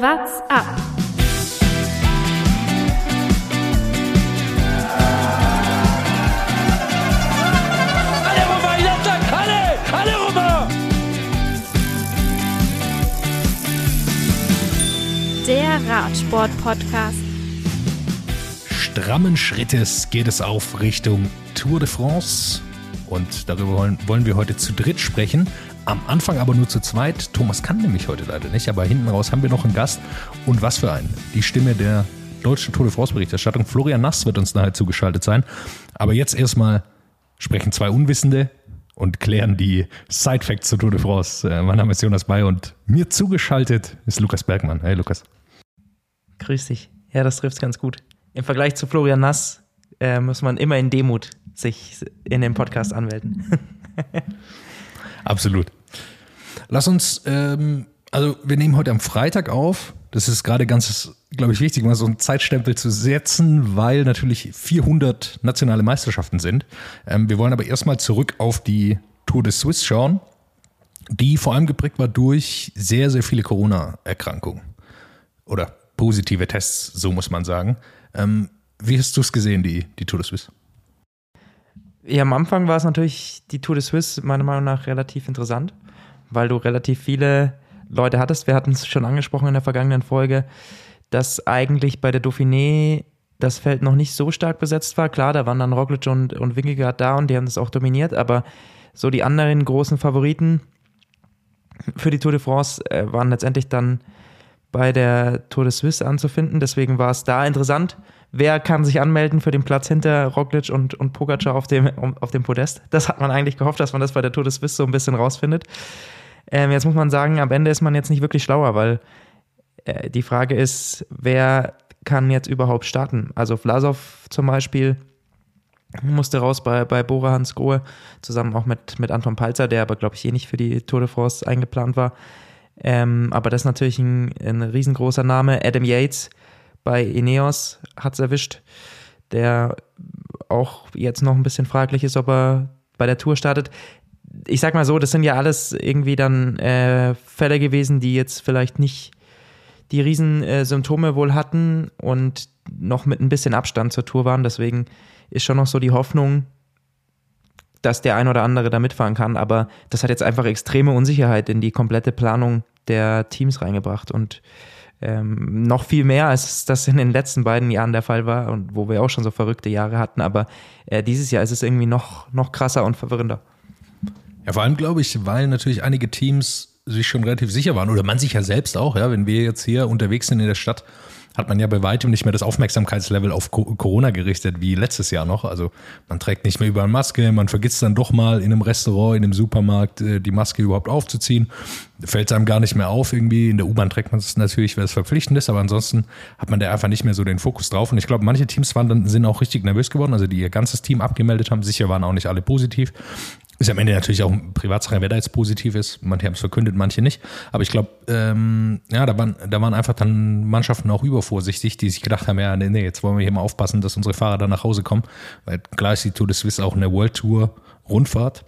What's up? Alle rüber, Jatzak, alle! Alle rüber! Der Radsport-Podcast. Strammen Schrittes geht es auf Richtung Tour de France. Und darüber wollen, wollen wir heute zu dritt sprechen. Am Anfang aber nur zu zweit. Thomas kann nämlich heute leider nicht, aber hinten raus haben wir noch einen Gast. Und was für einen? Die Stimme der deutschen Tour de France Berichterstattung. Florian Nass wird uns nachher zugeschaltet sein. Aber jetzt erstmal sprechen zwei Unwissende und klären die Side Facts zur Tour de France. Äh, Mein Name ist Jonas Bay und mir zugeschaltet ist Lukas Bergmann. Hey Lukas. Grüß dich. Ja, das trifft ganz gut. Im Vergleich zu Florian Nass äh, muss man immer in Demut sich in den Podcast anmelden. Absolut. Lass uns, ähm, also wir nehmen heute am Freitag auf. Das ist gerade ganz, glaube ich, wichtig, mal so einen Zeitstempel zu setzen, weil natürlich 400 nationale Meisterschaften sind. Ähm, wir wollen aber erstmal zurück auf die Tour de Suisse schauen, die vor allem geprägt war durch sehr, sehr viele Corona-Erkrankungen. Oder positive Tests, so muss man sagen. Ähm, wie hast du es gesehen, die, die Tour de Suisse? Ja, am Anfang war es natürlich die Tour de Suisse meiner Meinung nach relativ interessant, weil du relativ viele Leute hattest. Wir hatten es schon angesprochen in der vergangenen Folge, dass eigentlich bei der Dauphiné das Feld noch nicht so stark besetzt war. Klar, da waren dann Roglic und, und Wingegaard da und die haben das auch dominiert, aber so die anderen großen Favoriten für die Tour de France äh, waren letztendlich dann bei der Tour de Suisse anzufinden. Deswegen war es da interessant. Wer kann sich anmelden für den Platz hinter Roglic und, und Pogacar auf dem, auf dem Podest? Das hat man eigentlich gehofft, dass man das bei der Tour de Suisse so ein bisschen rausfindet. Ähm, jetzt muss man sagen, am Ende ist man jetzt nicht wirklich schlauer, weil äh, die Frage ist, wer kann jetzt überhaupt starten? Also Vlasov zum Beispiel musste raus bei, bei Bora Hansgrohe, zusammen auch mit, mit Anton Palzer, der aber, glaube ich, eh nicht für die Tour de France eingeplant war. Ähm, aber das ist natürlich ein, ein riesengroßer Name. Adam Yates bei Ineos hat es erwischt, der auch jetzt noch ein bisschen fraglich ist, ob er bei der Tour startet. Ich sag mal so, das sind ja alles irgendwie dann äh, Fälle gewesen, die jetzt vielleicht nicht die Riesensymptome wohl hatten und noch mit ein bisschen Abstand zur Tour waren. Deswegen ist schon noch so die Hoffnung, dass der ein oder andere da mitfahren kann. Aber das hat jetzt einfach extreme Unsicherheit in die komplette Planung der Teams reingebracht und ähm, noch viel mehr, als das in den letzten beiden Jahren der Fall war und wo wir auch schon so verrückte Jahre hatten. Aber äh, dieses Jahr ist es irgendwie noch, noch krasser und verwirrender. Ja, vor allem glaube ich, weil natürlich einige Teams sich schon relativ sicher waren oder man sich ja selbst auch, ja, wenn wir jetzt hier unterwegs sind in der Stadt, hat man ja bei weitem nicht mehr das Aufmerksamkeitslevel auf Co Corona gerichtet wie letztes Jahr noch. Also man trägt nicht mehr überall Maske, man vergisst dann doch mal in einem Restaurant, in einem Supermarkt äh, die Maske überhaupt aufzuziehen. Fällt einem gar nicht mehr auf irgendwie. In der U-Bahn trägt man es natürlich, weil es verpflichtend ist, aber ansonsten hat man da einfach nicht mehr so den Fokus drauf. Und ich glaube, manche Teams waren dann, sind auch richtig nervös geworden, also die ihr ganzes Team abgemeldet haben. Sicher waren auch nicht alle positiv. Ist am Ende natürlich auch ein Privatsache, wer da jetzt positiv ist. Manche haben es verkündet, manche nicht. Aber ich glaube, ähm, ja, da waren, da waren einfach dann Mannschaften auch übervorsichtig, die sich gedacht haben, ja, nee, nee, jetzt wollen wir hier mal aufpassen, dass unsere Fahrer dann nach Hause kommen. Weil klar ist die Tour de Suisse auch eine World Tour Rundfahrt.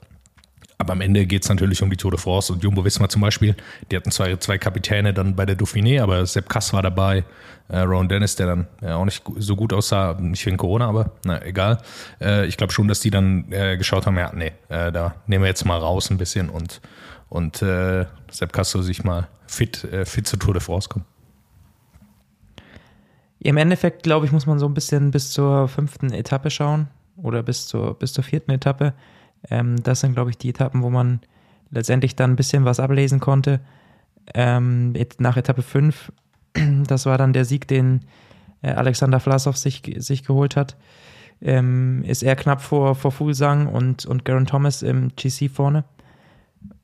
Aber am Ende geht es natürlich um die Tour de France und Jumbo Visma zum Beispiel. Die hatten zwei, zwei Kapitäne dann bei der Dauphiné, aber Sepp Kass war dabei, äh, Ron Dennis, der dann ja, auch nicht so gut aussah, nicht wegen Corona, aber na egal. Äh, ich glaube schon, dass die dann äh, geschaut haben, ja, nee, äh, da nehmen wir jetzt mal raus ein bisschen und, und äh, Sepp Kass soll sich mal fit, äh, fit zur Tour de France kommen. Im Endeffekt, glaube ich, muss man so ein bisschen bis zur fünften Etappe schauen oder bis zur, bis zur vierten Etappe. Ähm, das sind, glaube ich, die Etappen, wo man letztendlich dann ein bisschen was ablesen konnte. Ähm, nach Etappe 5, das war dann der Sieg, den äh, Alexander Vlasov sich, sich geholt hat, ähm, ist er knapp vor, vor Fuglsang und, und Garen Thomas im GC vorne.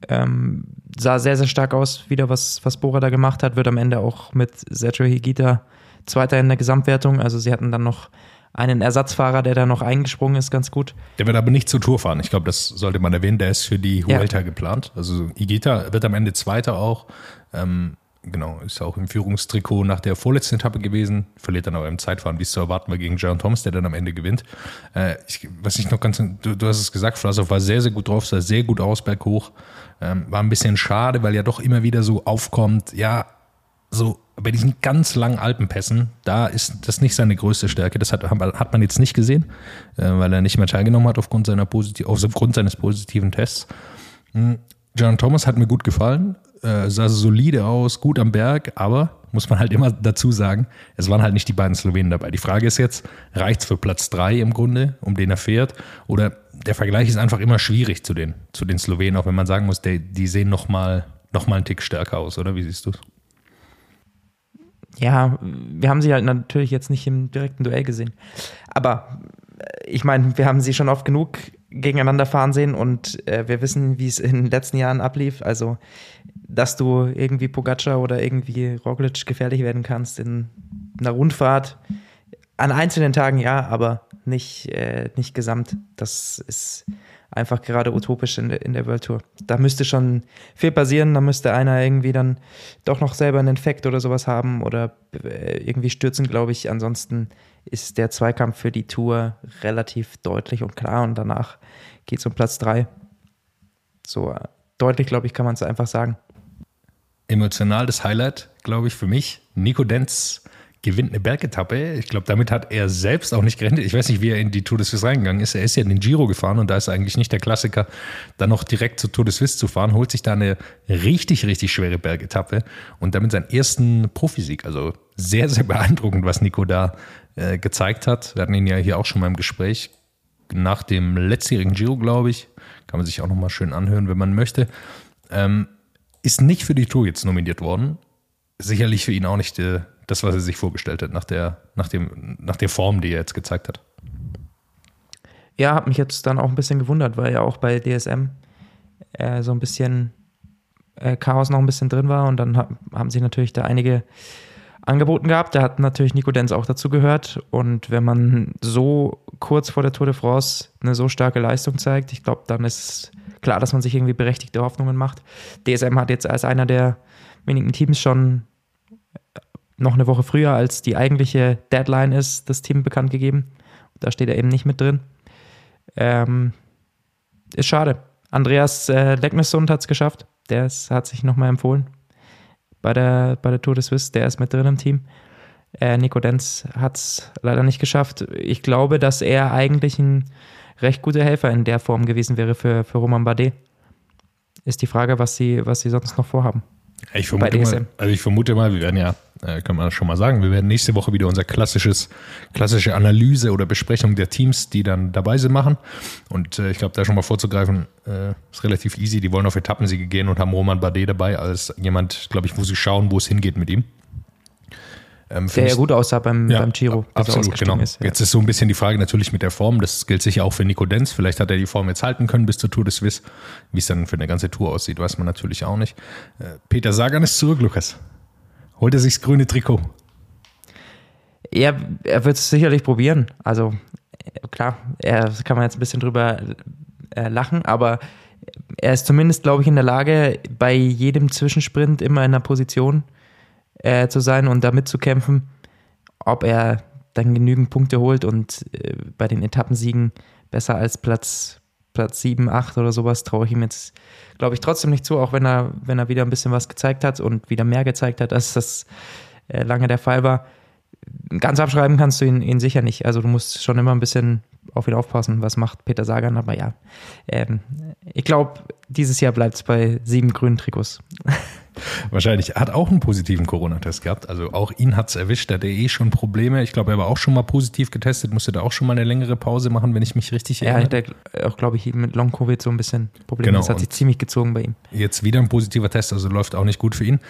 Ähm, sah sehr, sehr stark aus, wieder was, was Bora da gemacht hat, wird am Ende auch mit Sergio Higita Zweiter in der Gesamtwertung. Also sie hatten dann noch einen Ersatzfahrer, der da noch eingesprungen ist, ganz gut. Der wird aber nicht zur Tour fahren. Ich glaube, das sollte man erwähnen. Der ist für die Huelta ja. geplant. Also Igita wird am Ende Zweiter auch. Ähm, genau, ist auch im Führungstrikot nach der vorletzten Etappe gewesen. Verliert dann aber im Zeitfahren, wie es zu erwarten war, gegen John Thomas, der dann am Ende gewinnt. Äh, ich, was ich noch ganz, du, du hast es gesagt, Vlasov war sehr, sehr gut drauf, sah sehr gut aus berghoch. Ähm, war ein bisschen schade, weil ja doch immer wieder so aufkommt, ja, so bei diesen ganz langen Alpenpässen, da ist das nicht seine größte Stärke. Das hat, hat man jetzt nicht gesehen, äh, weil er nicht mehr teilgenommen hat aufgrund, seiner positiv, aufgrund seines positiven Tests. Hm, John Thomas hat mir gut gefallen, äh, sah solide aus, gut am Berg, aber muss man halt immer dazu sagen, es waren halt nicht die beiden Slowenen dabei. Die Frage ist jetzt, reicht es für Platz drei im Grunde, um den er fährt? Oder der Vergleich ist einfach immer schwierig zu den, zu den Slowenen, auch wenn man sagen muss, die, die sehen nochmal noch mal einen Tick stärker aus, oder? Wie siehst du es? Ja, wir haben sie halt natürlich jetzt nicht im direkten Duell gesehen. Aber äh, ich meine, wir haben sie schon oft genug gegeneinander fahren sehen und äh, wir wissen, wie es in den letzten Jahren ablief. Also, dass du irgendwie Pogacar oder irgendwie Roglic gefährlich werden kannst in einer Rundfahrt. An einzelnen Tagen ja, aber nicht, äh, nicht gesamt. Das ist einfach gerade utopisch in der, in der World Tour. Da müsste schon viel passieren, da müsste einer irgendwie dann doch noch selber einen Infekt oder sowas haben oder äh, irgendwie stürzen, glaube ich. Ansonsten ist der Zweikampf für die Tour relativ deutlich und klar und danach geht es um Platz drei. So äh, deutlich, glaube ich, kann man es einfach sagen. Emotional das Highlight, glaube ich, für mich. Nico Denz gewinnt eine Bergetappe. Ich glaube, damit hat er selbst auch nicht gerechnet. Ich weiß nicht, wie er in die Tour de Suisse reingegangen ist. Er ist ja in den Giro gefahren und da ist eigentlich nicht der Klassiker, dann noch direkt zur Tour de Suisse zu fahren, holt sich da eine richtig, richtig schwere Bergetappe und damit seinen ersten Profisieg. Also sehr, sehr beeindruckend, was Nico da äh, gezeigt hat. Wir hatten ihn ja hier auch schon mal im Gespräch nach dem letztjährigen Giro, glaube ich. Kann man sich auch nochmal schön anhören, wenn man möchte. Ähm, ist nicht für die Tour jetzt nominiert worden. Sicherlich für ihn auch nicht äh, das, was er sich vorgestellt hat, nach der, nach, dem, nach der Form, die er jetzt gezeigt hat. Ja, hat mich jetzt dann auch ein bisschen gewundert, weil ja auch bei DSM äh, so ein bisschen äh, Chaos noch ein bisschen drin war und dann ha haben sich natürlich da einige angeboten gehabt. Da hat natürlich Nico Denz auch dazu gehört und wenn man so kurz vor der Tour de France eine so starke Leistung zeigt, ich glaube, dann ist klar, dass man sich irgendwie berechtigte Hoffnungen macht. DSM hat jetzt als einer der wenigen Teams schon noch eine Woche früher, als die eigentliche Deadline ist, das Team bekannt gegeben. Da steht er eben nicht mit drin. Ähm, ist schade. Andreas äh, Lecknessund hat es geschafft. Der ist, hat sich nochmal empfohlen bei der, bei der Tour de Suisse. Der ist mit drin im Team. Äh, Nico Denz hat es leider nicht geschafft. Ich glaube, dass er eigentlich ein recht guter Helfer in der Form gewesen wäre für, für Roman Bardet. Ist die Frage, was sie, was sie sonst noch vorhaben. Ich vermute, mal, also ich vermute mal, wir werden ja, äh, kann man schon mal sagen, wir werden nächste Woche wieder unser klassisches, klassische Analyse oder Besprechung der Teams, die dann dabei sind, machen. Und äh, ich glaube, da schon mal vorzugreifen, äh, ist relativ easy. Die wollen auf Etappensiege gehen und haben Roman Bardet dabei als jemand, glaube ich, wo sie schauen, wo es hingeht mit ihm. Ähm, der ja gut aussah beim, ja, beim Giro. Absolut, genau. Ist, ja. Jetzt ist so ein bisschen die Frage natürlich mit der Form. Das gilt sicher auch für Nico Denz. Vielleicht hat er die Form jetzt halten können bis zur Tour de Suisse. Wie es dann für eine ganze Tour aussieht, weiß man natürlich auch nicht. Äh, Peter Sagan ist zurück, Lukas. Holt er sich das grüne Trikot? Ja, er wird es sicherlich probieren. Also klar, er kann man jetzt ein bisschen drüber äh, lachen, aber er ist zumindest, glaube ich, in der Lage, bei jedem Zwischensprint immer in einer Position äh, zu sein und da mitzukämpfen. Ob er dann genügend Punkte holt und äh, bei den Etappensiegen besser als Platz, Platz 7, 8 oder sowas, traue ich ihm jetzt, glaube ich, trotzdem nicht zu, auch wenn er, wenn er wieder ein bisschen was gezeigt hat und wieder mehr gezeigt hat, als das äh, lange der Fall war. Ganz abschreiben kannst du ihn, ihn sicher nicht. Also du musst schon immer ein bisschen auf ihn aufpassen, was macht Peter Sagan, aber ja. Ähm, ich glaube, dieses Jahr bleibt es bei sieben grünen Trikots. Wahrscheinlich. Er hat auch einen positiven Corona-Test gehabt. Also auch ihn hat es erwischt. Der hatte eh schon Probleme. Ich glaube, er war auch schon mal positiv getestet, musste da auch schon mal eine längere Pause machen, wenn ich mich richtig erinnere. Er hatte auch, glaube ich, mit Long-Covid so ein bisschen Probleme. Genau. Das hat sich ziemlich gezogen bei ihm. Jetzt wieder ein positiver Test, also läuft auch nicht gut für ihn.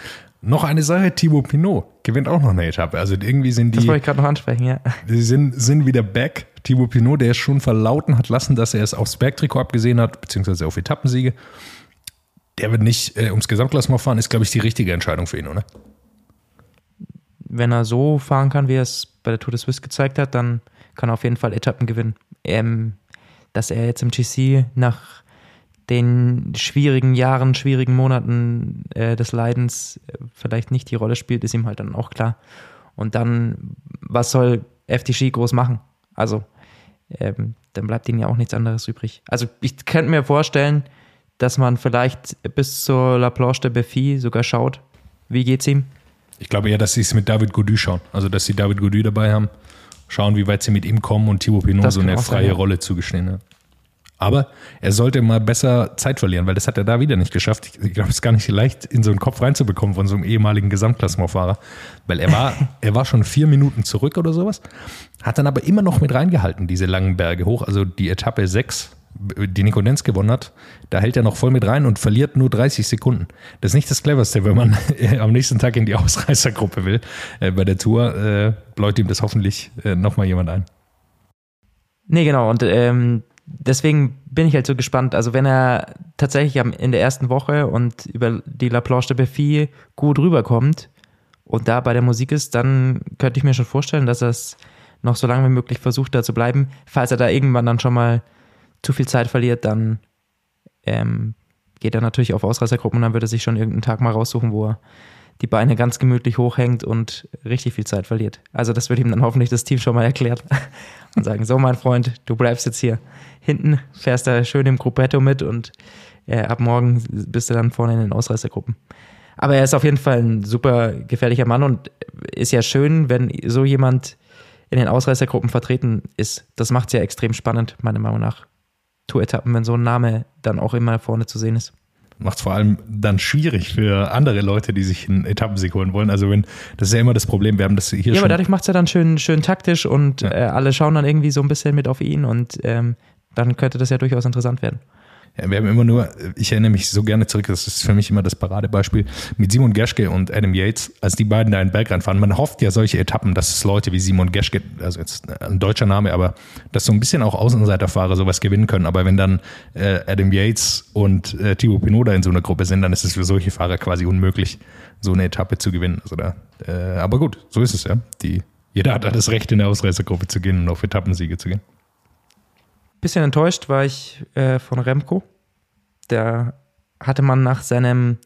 Noch eine Sache, Thibaut Pinot gewinnt auch noch eine Etappe. Also irgendwie sind die. Das wollte ich gerade noch ansprechen, ja. Die sind, sind wieder back. Thibaut Pinot, der schon verlauten hat lassen, dass er es aufs Bergtrikot abgesehen hat, beziehungsweise auf Etappensiege der wird nicht äh, ums Gesamtklassement fahren, ist, glaube ich, die richtige Entscheidung für ihn, oder? Wenn er so fahren kann, wie er es bei der Tour de Suisse gezeigt hat, dann kann er auf jeden Fall Etappen gewinnen. Ähm, dass er jetzt im GC nach den schwierigen Jahren, schwierigen Monaten äh, des Leidens äh, vielleicht nicht die Rolle spielt, ist ihm halt dann auch klar. Und dann, was soll FTG groß machen? Also, ähm, dann bleibt ihnen ja auch nichts anderes übrig. Also, ich könnte mir vorstellen, dass man vielleicht bis zur La Planche de Beffy sogar schaut, wie geht's ihm. Ich glaube eher, dass sie es mit David Gody schauen. Also, dass sie David Gody dabei haben, schauen, wie weit sie mit ihm kommen und Thibaut Pinot so eine sein, freie ja. Rolle zugestehen. Ja. Aber er sollte mal besser Zeit verlieren, weil das hat er da wieder nicht geschafft. Ich, ich glaube, es ist gar nicht leicht, in so einen Kopf reinzubekommen von so einem ehemaligen Gesamtklassementfahrer. Weil er war, er war schon vier Minuten zurück oder sowas, hat dann aber immer noch mit reingehalten, diese langen Berge hoch. Also die Etappe 6, die Nico Denz gewonnen hat, da hält er noch voll mit rein und verliert nur 30 Sekunden. Das ist nicht das Cleverste, wenn man am nächsten Tag in die Ausreißergruppe will. Äh, Bei der Tour äh, läutet ihm das hoffentlich äh, nochmal jemand ein. Nee, genau. Und ähm, deswegen bin ich halt so gespannt. Also, wenn er tatsächlich in der ersten Woche und über die La Planche de Beffy gut rüberkommt und da bei der Musik ist, dann könnte ich mir schon vorstellen, dass er es noch so lange wie möglich versucht, da zu bleiben. Falls er da irgendwann dann schon mal zu viel Zeit verliert, dann ähm, geht er natürlich auf Ausreißergruppen und dann wird er sich schon irgendeinen Tag mal raussuchen, wo er die Beine ganz gemütlich hochhängt und richtig viel Zeit verliert. Also das wird ihm dann hoffentlich das Team schon mal erklärt und sagen, so mein Freund, du bleibst jetzt hier hinten, fährst da schön im Gruppetto mit und äh, ab morgen bist du dann vorne in den Ausreißergruppen. Aber er ist auf jeden Fall ein super gefährlicher Mann und ist ja schön, wenn so jemand in den Ausreißergruppen vertreten ist. Das macht es ja extrem spannend, meiner Meinung nach. Tour-Etappen, wenn so ein Name dann auch immer vorne zu sehen ist. Macht es vor allem dann schwierig für andere Leute, die sich einen Etappensieg holen wollen. Also wenn, das ist ja immer das Problem, wir haben das hier Ja, schon. aber dadurch macht es ja dann schön, schön taktisch und Ja. äh, alle schauen dann irgendwie so ein bisschen mit auf ihn und ähm, dann könnte das ja durchaus interessant werden. Wir haben immer nur, ich erinnere mich so gerne zurück, das ist für mich immer das Paradebeispiel, mit Simon Geschke und Adam Yates, als die beiden da in den Berg reinfahren. Man hofft ja solche Etappen, dass es Leute wie Simon Geschke, also jetzt ein deutscher Name, aber dass so ein bisschen auch Außenseiterfahrer sowas gewinnen können. Aber wenn dann äh, Adam Yates und äh, Thibaut Pinot in so einer Gruppe sind, dann ist es für solche Fahrer quasi unmöglich, so eine Etappe zu gewinnen. Also da, äh, aber gut, so ist es ja. Die, jeder hat da das Recht, in der Ausreißergruppe zu gehen und auf Etappensiege zu gehen. Bisschen enttäuscht war ich äh, von Remco. Da hatte man nach seinem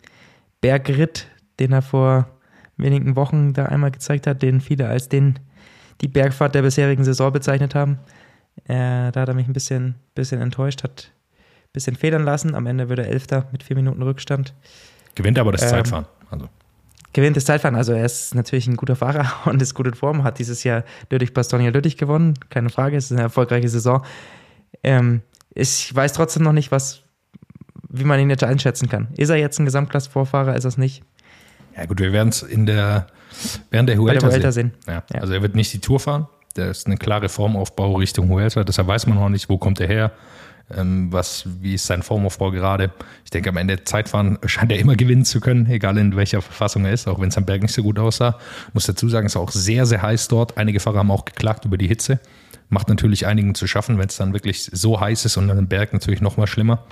Bergritt, den er vor wenigen Wochen da einmal gezeigt hat, den viele als den die Bergfahrt der bisherigen Saison bezeichnet haben. Äh, da hat er mich ein bisschen, bisschen enttäuscht, hat ein bisschen federn lassen. Am Ende würde er Elfter mit vier Minuten Rückstand. Gewinnt aber das Ähm, Zeitfahren. Also. Gewinnt das Zeitfahren, also er ist natürlich ein guter Fahrer und ist gut in Form, hat dieses Jahr Lüttich-Bastogne-Lüttich gewonnen, keine Frage, es ist eine erfolgreiche Saison. Ähm, ich weiß trotzdem noch nicht, was, wie man ihn jetzt einschätzen kann. Ist er jetzt ein Gesamtklasse-Vorfahrer, ist er es nicht? Ja gut, wir werden es in der während der Huelta, der Vuelta sehen. Ja. Ja. Also er wird nicht die Tour fahren. Der ist eine klare Formaufbau Richtung Huelta. Deshalb weiß man noch nicht, wo kommt er her, was, wie ist sein Formaufbau gerade. Ich denke, am Ende Zeitfahren scheint er immer gewinnen zu können, egal in welcher Verfassung er ist, auch wenn es am Berg nicht so gut aussah. Muss dazu sagen, es ist auch sehr, sehr heiß dort. Einige Fahrer haben auch geklagt über die Hitze. Macht natürlich einigen zu schaffen, wenn es dann wirklich so heiß ist und dann im Berg natürlich noch mal schlimmer.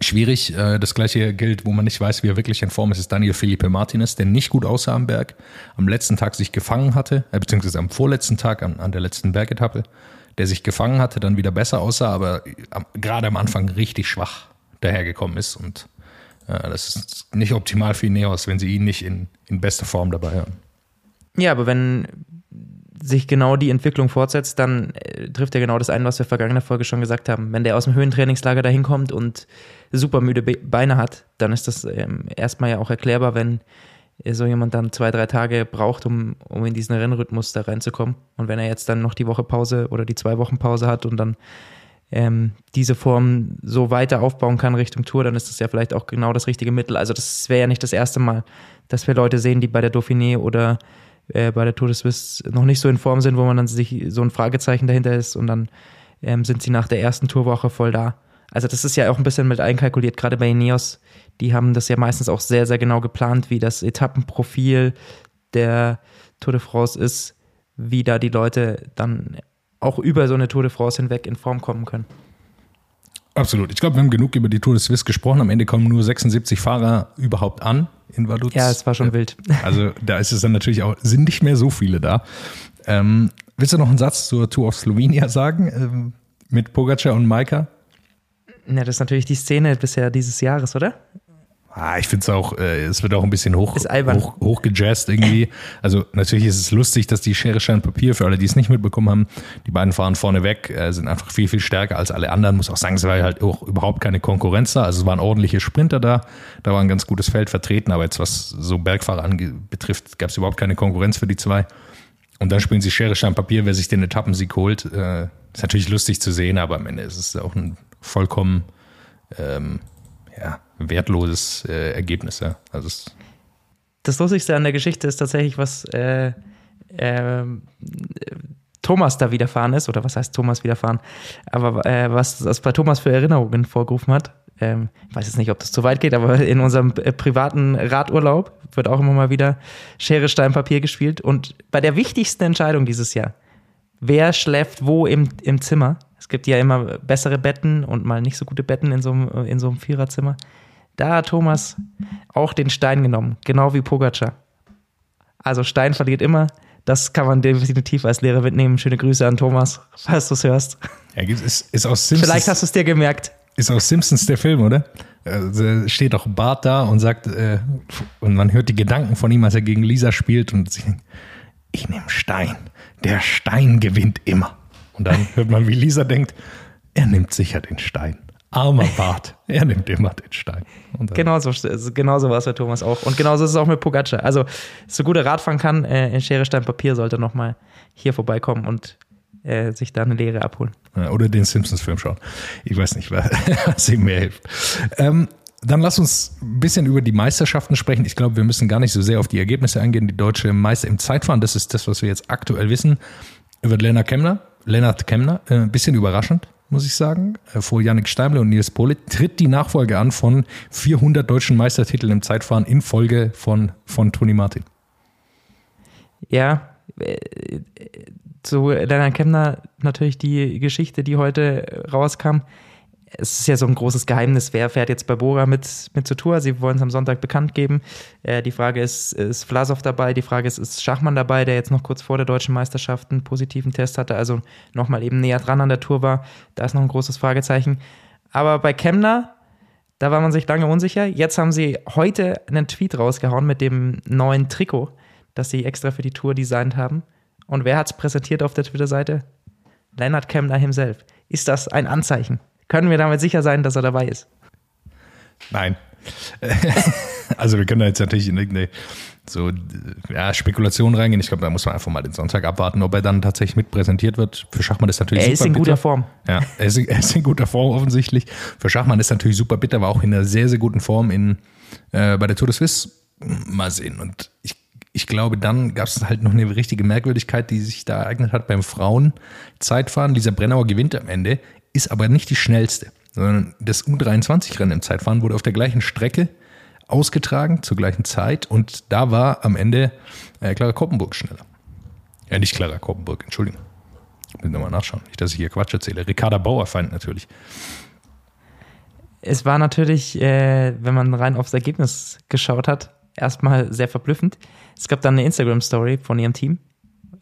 Schwierig, äh, das gleiche gilt, wo man nicht weiß, wie er wirklich in Form ist, ist Daniel Felipe Martinez, der nicht gut aussah am Berg, am letzten Tag sich gefangen hatte, äh, beziehungsweise am vorletzten Tag, an, an der letzten Bergetappe, der sich gefangen hatte, dann wieder besser aussah, aber gerade am Anfang richtig schwach dahergekommen ist und äh, das ist nicht optimal für Ineos, wenn sie ihn nicht in, in bester Form dabei haben. Ja, aber wenn sich genau die Entwicklung fortsetzt, dann äh, trifft er genau das ein, was wir vergangene Folge schon gesagt haben. Wenn der aus dem Höhentrainingslager dahin kommt und super müde Be Beine hat, dann ist das ähm, erstmal ja auch erklärbar, wenn so jemand dann zwei, drei Tage braucht, um, um in diesen Rennrhythmus da reinzukommen. Und wenn er jetzt dann noch die Woche Pause oder die zwei Wochen Pause hat und dann ähm, diese Form so weiter aufbauen kann Richtung Tour, dann ist das ja vielleicht auch genau das richtige Mittel. Also das wäre ja nicht das erste Mal, dass wir Leute sehen, die bei der Dauphiné oder äh, bei der Tour de Suisse noch nicht so in Form sind, wo man dann sich so ein Fragezeichen dahinter ist und dann ähm, sind sie nach der ersten Tourwoche voll da. Also das ist ja auch ein bisschen mit einkalkuliert, gerade bei Ineos. Die haben das ja meistens auch sehr, sehr genau geplant, wie das Etappenprofil der Tour de France ist, wie da die Leute dann auch über so eine Tour de France hinweg in Form kommen können. Absolut. Ich glaube, wir haben genug über die Tour de Suisse gesprochen. Am Ende kommen nur 76 Fahrer überhaupt an in Vaduz. Ja, es war schon wild. Also da ist es dann natürlich auch, sind nicht mehr so viele da. Ähm, willst du noch einen Satz zur Tour of Slovenia sagen? Ähm, mit Pogacar und Maika? Ja, das ist natürlich die Szene bisher dieses Jahres, oder? Ah, ich finde es auch, äh, es wird auch ein bisschen hoch, hoch, hochgejazzt irgendwie. Also natürlich ist es lustig, dass die Schere, Stein, Papier, für alle, die es nicht mitbekommen haben, die beiden fahren vorne weg, äh, sind einfach viel, viel stärker als alle anderen. Muss auch sagen, es war halt auch überhaupt keine Konkurrenz da. Also es waren ordentliche Sprinter da, da war ein ganz gutes Feld vertreten, aber jetzt was so Bergfahrer betrifft, gab es überhaupt keine Konkurrenz für die zwei. Und dann spielen sie Schere, Stein, Papier, wer sich den Etappensieg holt. Äh, ist natürlich lustig zu sehen, aber am Ende ist es auch ein vollkommen ähm, ja, wertloses äh, Ergebnis. Ja. Also Das Lustigste an der Geschichte ist tatsächlich, was äh, äh, Thomas da widerfahren ist, oder was heißt Thomas widerfahren, aber äh, was das bei Thomas für Erinnerungen vorgerufen hat. Ähm, ich weiß jetzt nicht, ob das zu weit geht, aber in unserem äh, privaten Radurlaub wird auch immer mal wieder Schere, Stein, Papier gespielt. Und bei der wichtigsten Entscheidung dieses Jahr, wer schläft wo im, im Zimmer, es gibt ja immer bessere Betten und mal nicht so gute Betten in so einem, in so einem Viererzimmer, da hat Thomas auch den Stein genommen, genau wie Pogacar. Also Stein verliert immer. Das kann man definitiv als Lehrer mitnehmen. Schöne Grüße an Thomas, falls du es hörst. ja, ist, ist aus Simpsons. Vielleicht hast du es dir gemerkt. Ist aus Simpsons der Film, oder? Also steht auch Bart da und sagt, äh, und man hört die Gedanken von ihm, als er gegen Lisa spielt und sie denkt, ich nehme Stein. Der Stein gewinnt immer. Und dann hört man, wie Lisa denkt, er nimmt sicher den Stein. Armer Bart, er nimmt immer den Stein. Genauso, genauso war es bei Thomas auch. Und genauso ist es auch mit Pogacar. Also, so gut er Radfahren kann, äh, in Schere, Stein, Papier sollte nochmal hier vorbeikommen und äh, sich da eine Lehre abholen. Oder den Simpsons-Film schauen. Ich weiß nicht, was ihm mehr hilft. Ähm, dann lass uns ein bisschen über die Meisterschaften sprechen. Ich glaube, wir müssen gar nicht so sehr auf die Ergebnisse eingehen. Die deutsche Meister im Zeitfahren, das ist das, was wir jetzt aktuell wissen, wird Lennart Kemner. Lennart Kemner, äh, ein bisschen überraschend, muss ich sagen. Äh, vor Yannick Steimle und Nils Polit tritt die Nachfolge an von 400 deutschen Meistertiteln im Zeitfahren in Folge von, von Toni Martin. Ja, äh, zu Lennart Kemner natürlich die Geschichte, die heute rauskam. Es ist ja so ein großes Geheimnis, wer fährt jetzt bei Bora mit, mit zur Tour. Sie wollen es am Sonntag bekannt geben. Äh, die Frage ist, ist Vlasov dabei? Die Frage ist, ist Schachmann dabei, der jetzt noch kurz vor der deutschen Meisterschaft einen positiven Test hatte, also nochmal eben näher dran an der Tour war. Da ist noch ein großes Fragezeichen. Aber bei Kemner, da war man sich lange unsicher. Jetzt haben sie heute einen Tweet rausgehauen mit dem neuen Trikot, das sie extra für die Tour designt haben. Und wer hat es präsentiert auf der Twitter-Seite? Lennart Kemner himself. Ist das ein Anzeichen? Können wir damit sicher sein, dass er dabei ist? Nein. also wir können da jetzt natürlich in irgendeine so ja, Spekulation reingehen. Ich glaube, da muss man einfach mal den Sonntag abwarten, ob er dann tatsächlich mit präsentiert wird. Für Schachmann ist natürlich Er super ist in bitter. guter Form. Ja, er ist, er ist in guter Form offensichtlich. Für Schachmann ist natürlich super bitter, war auch in einer sehr, sehr guten Form in, äh, bei der Tour de Suisse. Mal sehen. Und ich, ich glaube, dann gab es halt noch eine richtige Merkwürdigkeit, die sich da ereignet hat beim Frauen-Zeitfahren. Lisa Brennauer gewinnt am Ende, ist aber nicht die schnellste, sondern das U23-Rennen im Zeitfahren wurde auf der gleichen Strecke ausgetragen, zur gleichen Zeit. Und da war am Ende äh, Clara Koppenburg schneller. Ja, nicht Clara Koppenburg, Entschuldigung. Ich muss nochmal nachschauen. Nicht, dass ich hier Quatsch erzähle. Ricarda Bauerfeind natürlich. Es war natürlich, äh, wenn man rein aufs Ergebnis geschaut hat, erstmal sehr verblüffend. Es gab dann eine Instagram-Story von ihrem Team.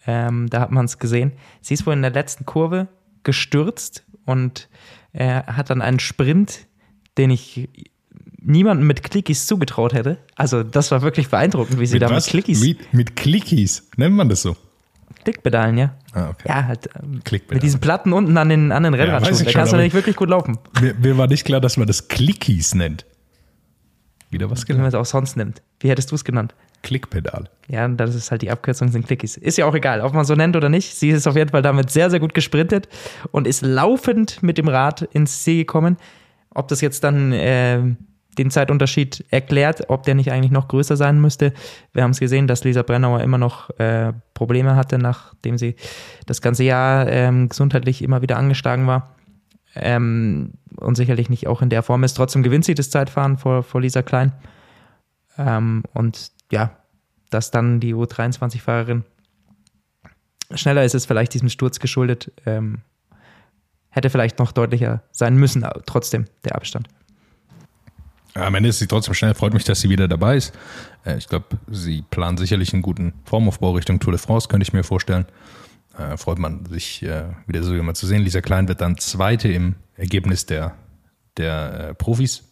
Ähm, da hat man es gesehen. Sie ist wohl in der letzten Kurve gestürzt und äh, hat dann einen Sprint, den ich niemandem mit Clickies zugetraut hätte. Also das war wirklich beeindruckend, wie sie da mit Clickies, Mit, mit Clickies, nennt man das so? Klickpedalen, ja. Ah, okay. Ja, halt ähm, Klickpedale. mit diesen Platten unten an den, an den Rennradschuhen. ich da kannst du nicht wirklich gut laufen. Mir, mir war nicht klar, dass man das Clickies nennt. Wieder was Wenn man gelernt. es auch sonst nimmt. Wie hättest du es genannt? Klickpedal. Ja, das ist halt die Abkürzung, sind Clickies. Ist ja auch egal, ob man so nennt oder nicht. Sie ist auf jeden Fall damit sehr, sehr gut gesprintet und ist laufend mit dem Rad ins Ziel gekommen. Ob das jetzt dann äh, den Zeitunterschied erklärt, ob der nicht eigentlich noch größer sein müsste. Wir haben es gesehen, dass Lisa Brennauer immer noch äh, Probleme hatte, nachdem sie das ganze Jahr ähm, gesundheitlich immer wieder angeschlagen war. Ähm, und sicherlich nicht auch in der Form ist. Trotzdem gewinnt sie das Zeitfahren vor, vor Lisa Klein. Ähm, und ja, dass dann die U23-Fahrerin schneller ist, ist vielleicht diesem Sturz geschuldet. Ähm, hätte vielleicht noch deutlicher sein müssen, trotzdem der Abstand. Am Ende ist sie trotzdem schnell. Freut mich, dass sie wieder dabei ist. Äh, Ich glaube, sie planen sicherlich einen guten Formaufbau Richtung Tour de France, könnte ich mir vorstellen. Äh, freut man sich äh, wieder so jemand zu sehen. Lisa Klein wird dann Zweite im Ergebnis der, der Profis.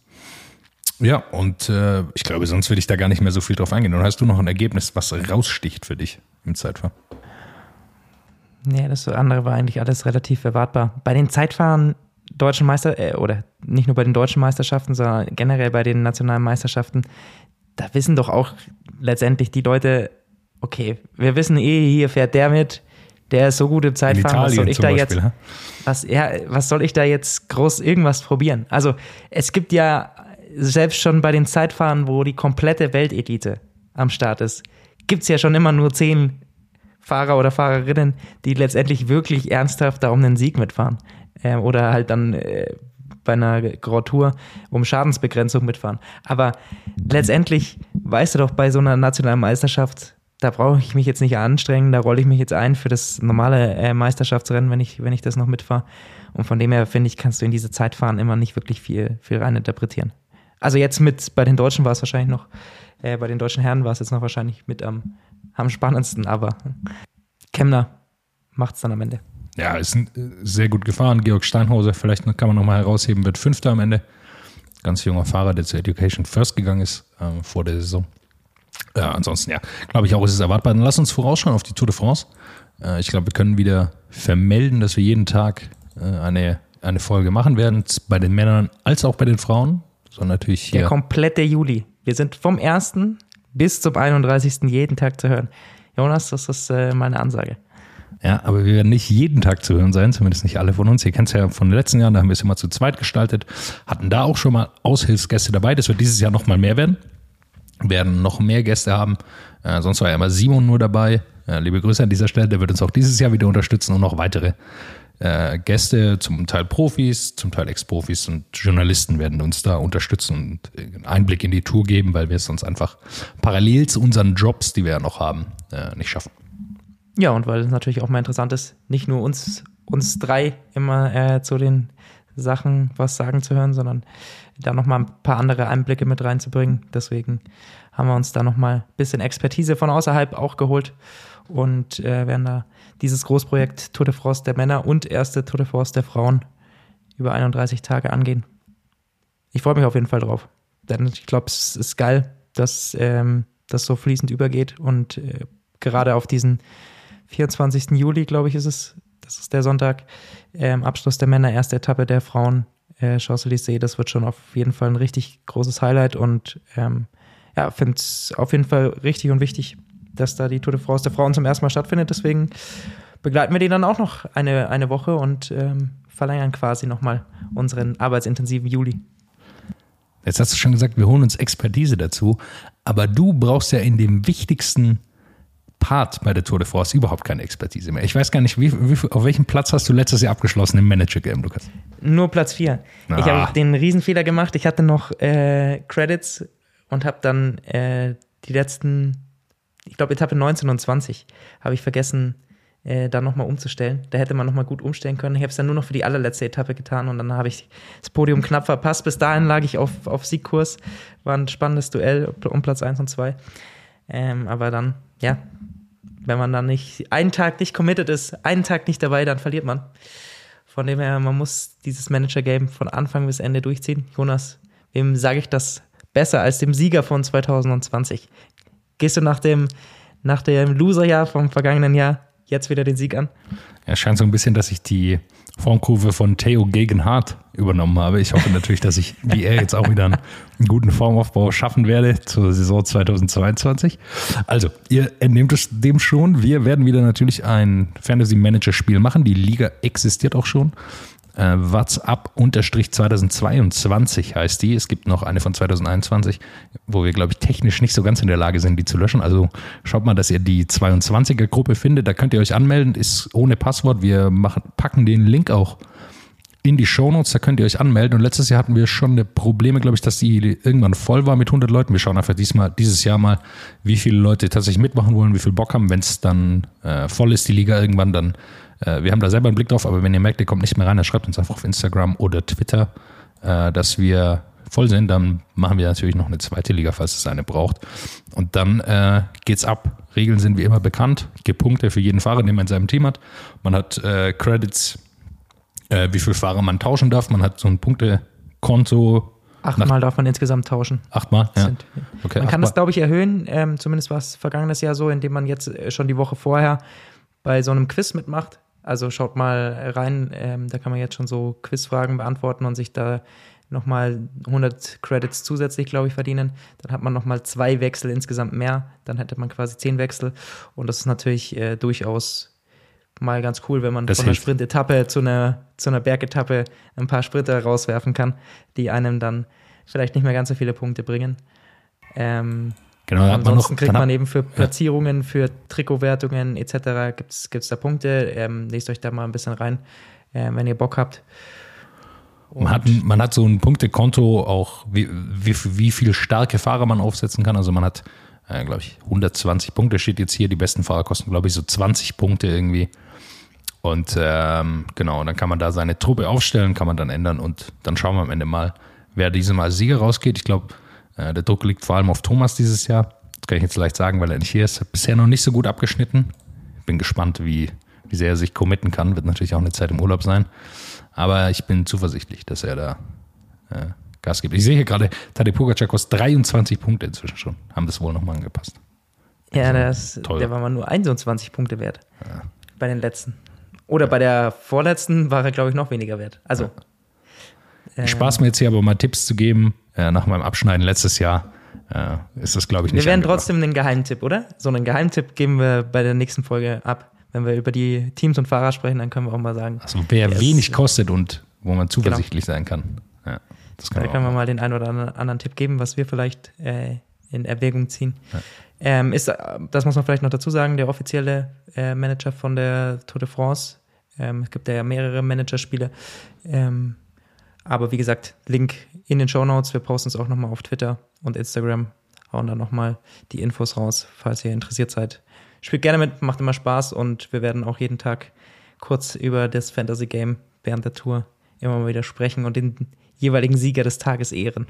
Ja, und äh, ich glaube, sonst würde ich da gar nicht mehr so viel drauf eingehen. Und hast du noch ein Ergebnis, was raussticht für dich im Zeitfahren? Nee, das andere war eigentlich alles relativ erwartbar. Bei den Zeitfahren deutschen Meister, äh, oder nicht nur bei den deutschen Meisterschaften, sondern generell bei den nationalen Meisterschaften, da wissen doch auch letztendlich die Leute, okay, wir wissen eh, hier fährt der mit, der ist so gut im Zeitfahren, was soll ich da Beispiel, jetzt, was, ja, was soll ich da jetzt groß irgendwas probieren? Also es gibt ja selbst schon bei den Zeitfahren, wo die komplette Weltelite am Start ist, gibt es ja schon immer nur zehn Fahrer oder Fahrerinnen, die letztendlich wirklich ernsthaft da um den Sieg mitfahren. Äh, oder halt dann äh, bei einer Grand Tour um Schadensbegrenzung mitfahren. Aber letztendlich weißt du doch bei so einer nationalen Meisterschaft, da brauche ich mich jetzt nicht anstrengen, da rolle ich mich jetzt ein für das normale äh, Meisterschaftsrennen, wenn ich, wenn ich das noch mitfahre. Und von dem her, finde ich, kannst du in diese Zeitfahren immer nicht wirklich viel, viel rein interpretieren. Also jetzt mit, bei den Deutschen war es wahrscheinlich noch, äh, bei den deutschen Herren war es jetzt noch wahrscheinlich mit am, am spannendsten, aber Kemner macht es dann am Ende. Ja, ist äh, sehr gut gefahren. Georg Steinhauser, vielleicht kann man nochmal herausheben, wird Fünfter am Ende. Ganz junger Fahrer, der zur Education First gegangen ist äh, vor der Saison. Ja, ansonsten, ja, glaube ich auch, ist es erwartbar. Dann lass uns vorausschauen auf die Tour de France. Äh, ich glaube, wir können wieder vermelden, dass wir jeden Tag äh, eine, eine Folge machen werden, bei den Männern als auch bei den Frauen. So natürlich hier. Der komplette Juli. Wir sind vom 1. bis zum 31. jeden Tag zu hören. Jonas, das ist äh, meine Ansage. Ja, aber wir werden nicht jeden Tag zu hören sein, zumindest nicht alle von uns. Ihr kennt es ja von den letzten Jahren, da haben wir es immer zu zweit gestaltet, hatten da auch schon mal Aushilfsgäste dabei. Das wird dieses Jahr noch mal mehr werden. Wir werden noch mehr Gäste haben. Äh, sonst war ja immer Simon nur dabei. Äh, liebe Grüße an dieser Stelle, der wird uns auch dieses Jahr wieder unterstützen und noch weitere äh, Gäste, zum Teil Profis, zum Teil Ex-Profis und Journalisten werden uns da unterstützen und einen Einblick in die Tour geben, weil wir es sonst einfach parallel zu unseren Jobs, die wir ja noch haben, äh, nicht schaffen. Ja, und weil es natürlich auch mal interessant ist, nicht nur uns, uns drei immer äh, zu den Sachen was sagen zu hören, sondern da nochmal ein paar andere Einblicke mit reinzubringen. Deswegen haben wir uns da nochmal ein bisschen Expertise von außerhalb auch geholt und äh, werden da dieses Großprojekt Tour de France der Männer und erste Tour de France der Frauen über 31 Tage angehen. Ich freue mich auf jeden Fall drauf. Denn ich glaube, es ist geil, dass ähm, das so fließend übergeht und äh, gerade auf diesen 24. Juli, glaube ich, ist es. Das ist der Sonntag. Ähm, Abschluss der Männer, erste Etappe der Frauen. Äh, Champs-Élysées, das wird schon auf jeden Fall ein richtig großes Highlight und ähm, ja, finde es auf jeden Fall richtig und wichtig, dass da die Tour de France der Frauen zum ersten Mal stattfindet. Deswegen begleiten wir die dann auch noch eine, eine Woche und ähm, verlängern quasi nochmal unseren arbeitsintensiven Juli. Jetzt hast du schon gesagt, wir holen uns Expertise dazu, aber du brauchst ja in dem wichtigsten Part bei der Tour de France überhaupt keine Expertise mehr. Ich weiß gar nicht, wie, wie, auf welchem Platz hast du letztes Jahr abgeschlossen im Manager-Game, Lukas? Nur Platz 4. Ah. Ich habe den Riesenfehler gemacht. Ich hatte noch äh, Credits und habe dann äh, die letzten, ich glaube Etappe 19 und 20, habe ich vergessen, äh, da nochmal umzustellen. Da hätte man nochmal gut umstellen können. Ich habe es dann nur noch für die allerletzte Etappe getan und dann habe ich das Podium knapp verpasst. Bis dahin lag ich auf, auf Siegkurs. War ein spannendes Duell um Platz 1 und 2. Ähm, aber dann, ja, wenn man dann nicht einen Tag nicht committed ist, einen Tag nicht dabei, dann verliert man. Von dem her, man muss dieses Manager-Game von Anfang bis Ende durchziehen. Jonas, wem sage ich das besser als dem Sieger von 2020? Gehst du nach dem, nach dem Loser-Jahr vom vergangenen Jahr jetzt wieder den Sieg an? Ja, scheint so ein bisschen, dass ich die Formkurve von Theo Gegenhardt übernommen habe. Ich hoffe natürlich, dass ich wie er jetzt auch wieder einen, guten Formaufbau schaffen werde zur Saison 2022. Also, ihr entnehmt es dem schon. Wir werden wieder natürlich ein Fantasy Manager Spiel machen. Die Liga existiert auch schon. Äh, WhatsApp-2022 heißt die. Es gibt noch eine von 2021, wo wir, glaube ich, technisch nicht so ganz in der Lage sind, die zu löschen. Also schaut mal, dass ihr die 22er-Gruppe findet. Da könnt ihr euch anmelden. Ist ohne Passwort. Wir machen, packen den Link auch in die Shownotes, da könnt ihr euch anmelden. Und letztes Jahr hatten wir schon Probleme, glaube ich, dass die irgendwann voll war mit 100 Leuten. Wir schauen einfach diesmal, dieses Jahr mal, wie viele Leute tatsächlich mitmachen wollen, wie viel Bock haben. Wenn es dann äh, voll ist, die Liga irgendwann, dann äh, wir haben da selber einen Blick drauf, aber wenn ihr merkt, ihr kommt nicht mehr rein, dann schreibt uns einfach auf Instagram oder Twitter, äh, dass wir voll sind. Dann machen wir natürlich noch eine zweite Liga, falls es eine braucht. Und dann äh, geht's ab. Regeln sind wie immer bekannt. Gibt Punkte für jeden Fahrer, den man in seinem Team hat. Man hat äh, Credits, wie viele Fahrer man tauschen darf. Man hat so ein Punktekonto Achtmal darf man insgesamt tauschen. Achtmal? Ja. Sind- Okay, man kann achtmal. das, glaube ich, erhöhen. Ähm, zumindest war es vergangenes Jahr so, indem man jetzt schon die Woche vorher bei so einem Quiz mitmacht. Also schaut mal rein, ähm, da kann man jetzt schon so Quizfragen beantworten und sich da nochmal 100 Credits zusätzlich, glaube ich, verdienen. Dann hat man nochmal zwei Wechsel insgesamt mehr. Dann hätte man quasi zehn Wechsel. Und das ist natürlich äh, durchaus mal ganz cool, wenn man Das von einer hilft. Sprintetappe zu einer, zu einer Bergetappe ein paar Sprinter rauswerfen kann, die einem dann vielleicht nicht mehr ganz so viele Punkte bringen. Ähm, Genau, man noch, ansonsten kriegt man eben für Platzierungen, für Trikotwertungen etc. gibt es da Punkte. Ähm, lest euch da mal ein bisschen rein, äh, wenn ihr Bock habt. Man hat, man hat so ein Punktekonto auch, wie, wie, wie viel starke Fahrer man aufsetzen kann. Also man hat, äh, glaube ich, 120 Punkte steht jetzt hier. Die besten Fahrer kosten, glaube ich, so 20 Punkte irgendwie. Und ähm, genau, dann kann man da seine Truppe aufstellen, kann man dann ändern und dann schauen wir am Ende mal, wer diesem als Sieger rausgeht. Ich glaube, äh, der Druck liegt vor allem auf Thomas dieses Jahr. Das kann ich jetzt leicht sagen, weil er nicht hier ist. Hat bisher noch nicht so gut abgeschnitten. Bin gespannt, wie, wie sehr er sich committen kann. Wird natürlich auch eine Zeit im Urlaub sein. Aber ich bin zuversichtlich, dass er da äh, Gas gibt. Ich sehe hier gerade, Tadej Pogacar kostet 23 Punkte inzwischen schon. Haben das wohl nochmal angepasst. Ja, das, teuer. der war mal nur 21 Punkte wert. Bei den letzten. Oder bei der vorletzten war er, glaube ich, noch weniger wert. Also. Ähm, Spaß mir jetzt hier aber mal Tipps zu geben. Äh, nach meinem Abschneiden letztes Jahr äh, ist das, glaube ich, Wir nicht werden angebracht. trotzdem einen Geheimtipp, oder? So einen Geheimtipp geben wir bei der nächsten Folge ab. Wenn wir über die Teams und Fahrer sprechen, dann können wir auch mal sagen. Also wer Yes. wenig kostet und wo man zuversichtlich sein kann. Ja, das kann Da können wir mal den einen oder anderen- Tipp geben, was wir vielleicht äh, in Erwägung ziehen. Ähm, ist, äh, das muss man vielleicht noch dazu sagen, der offizielle äh, Manager von der Tour de France. Ähm, es gibt ja mehrere Managerspiele. Ähm, aber wie gesagt, Link in den Show Notes. Wir posten es auch nochmal auf Twitter und Instagram. Hauen dann nochmal die Infos raus, falls ihr interessiert seid. Spielt gerne mit, macht immer Spaß und wir werden auch jeden Tag kurz über das Fantasy Game während der Tour immer mal wieder sprechen und den jeweiligen Sieger des Tages ehren.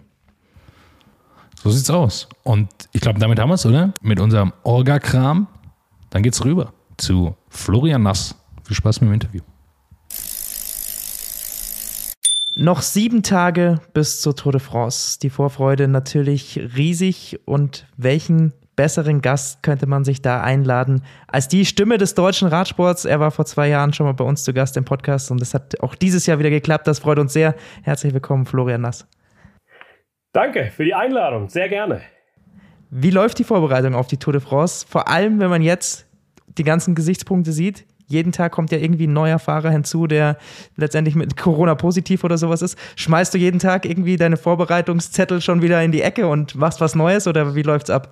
So sieht's aus. Und ich glaube, damit haben wir es, oder? Mit unserem Orga-Kram. Dann geht's rüber zu Florian Nass. Viel Spaß mit dem Interview. Noch sieben Tage bis zur Tour de France. Die Vorfreude natürlich riesig. Und welchen besseren Gast könnte man sich da einladen als die Stimme des deutschen Radsports? Er war vor zwei Jahren schon mal bei uns zu Gast im Podcast und es hat auch dieses Jahr wieder geklappt. Das freut uns sehr. Herzlich willkommen, Florian Nass. Danke für die Einladung, sehr gerne. Wie läuft die Vorbereitung auf die Tour de France? Vor allem, wenn man jetzt die ganzen Gesichtspunkte sieht. Jeden Tag kommt ja irgendwie ein neuer Fahrer hinzu, der letztendlich mit Corona positiv oder sowas ist. Schmeißt du jeden Tag irgendwie deine Vorbereitungszettel schon wieder in die Ecke und machst was Neues oder wie läuft's ab?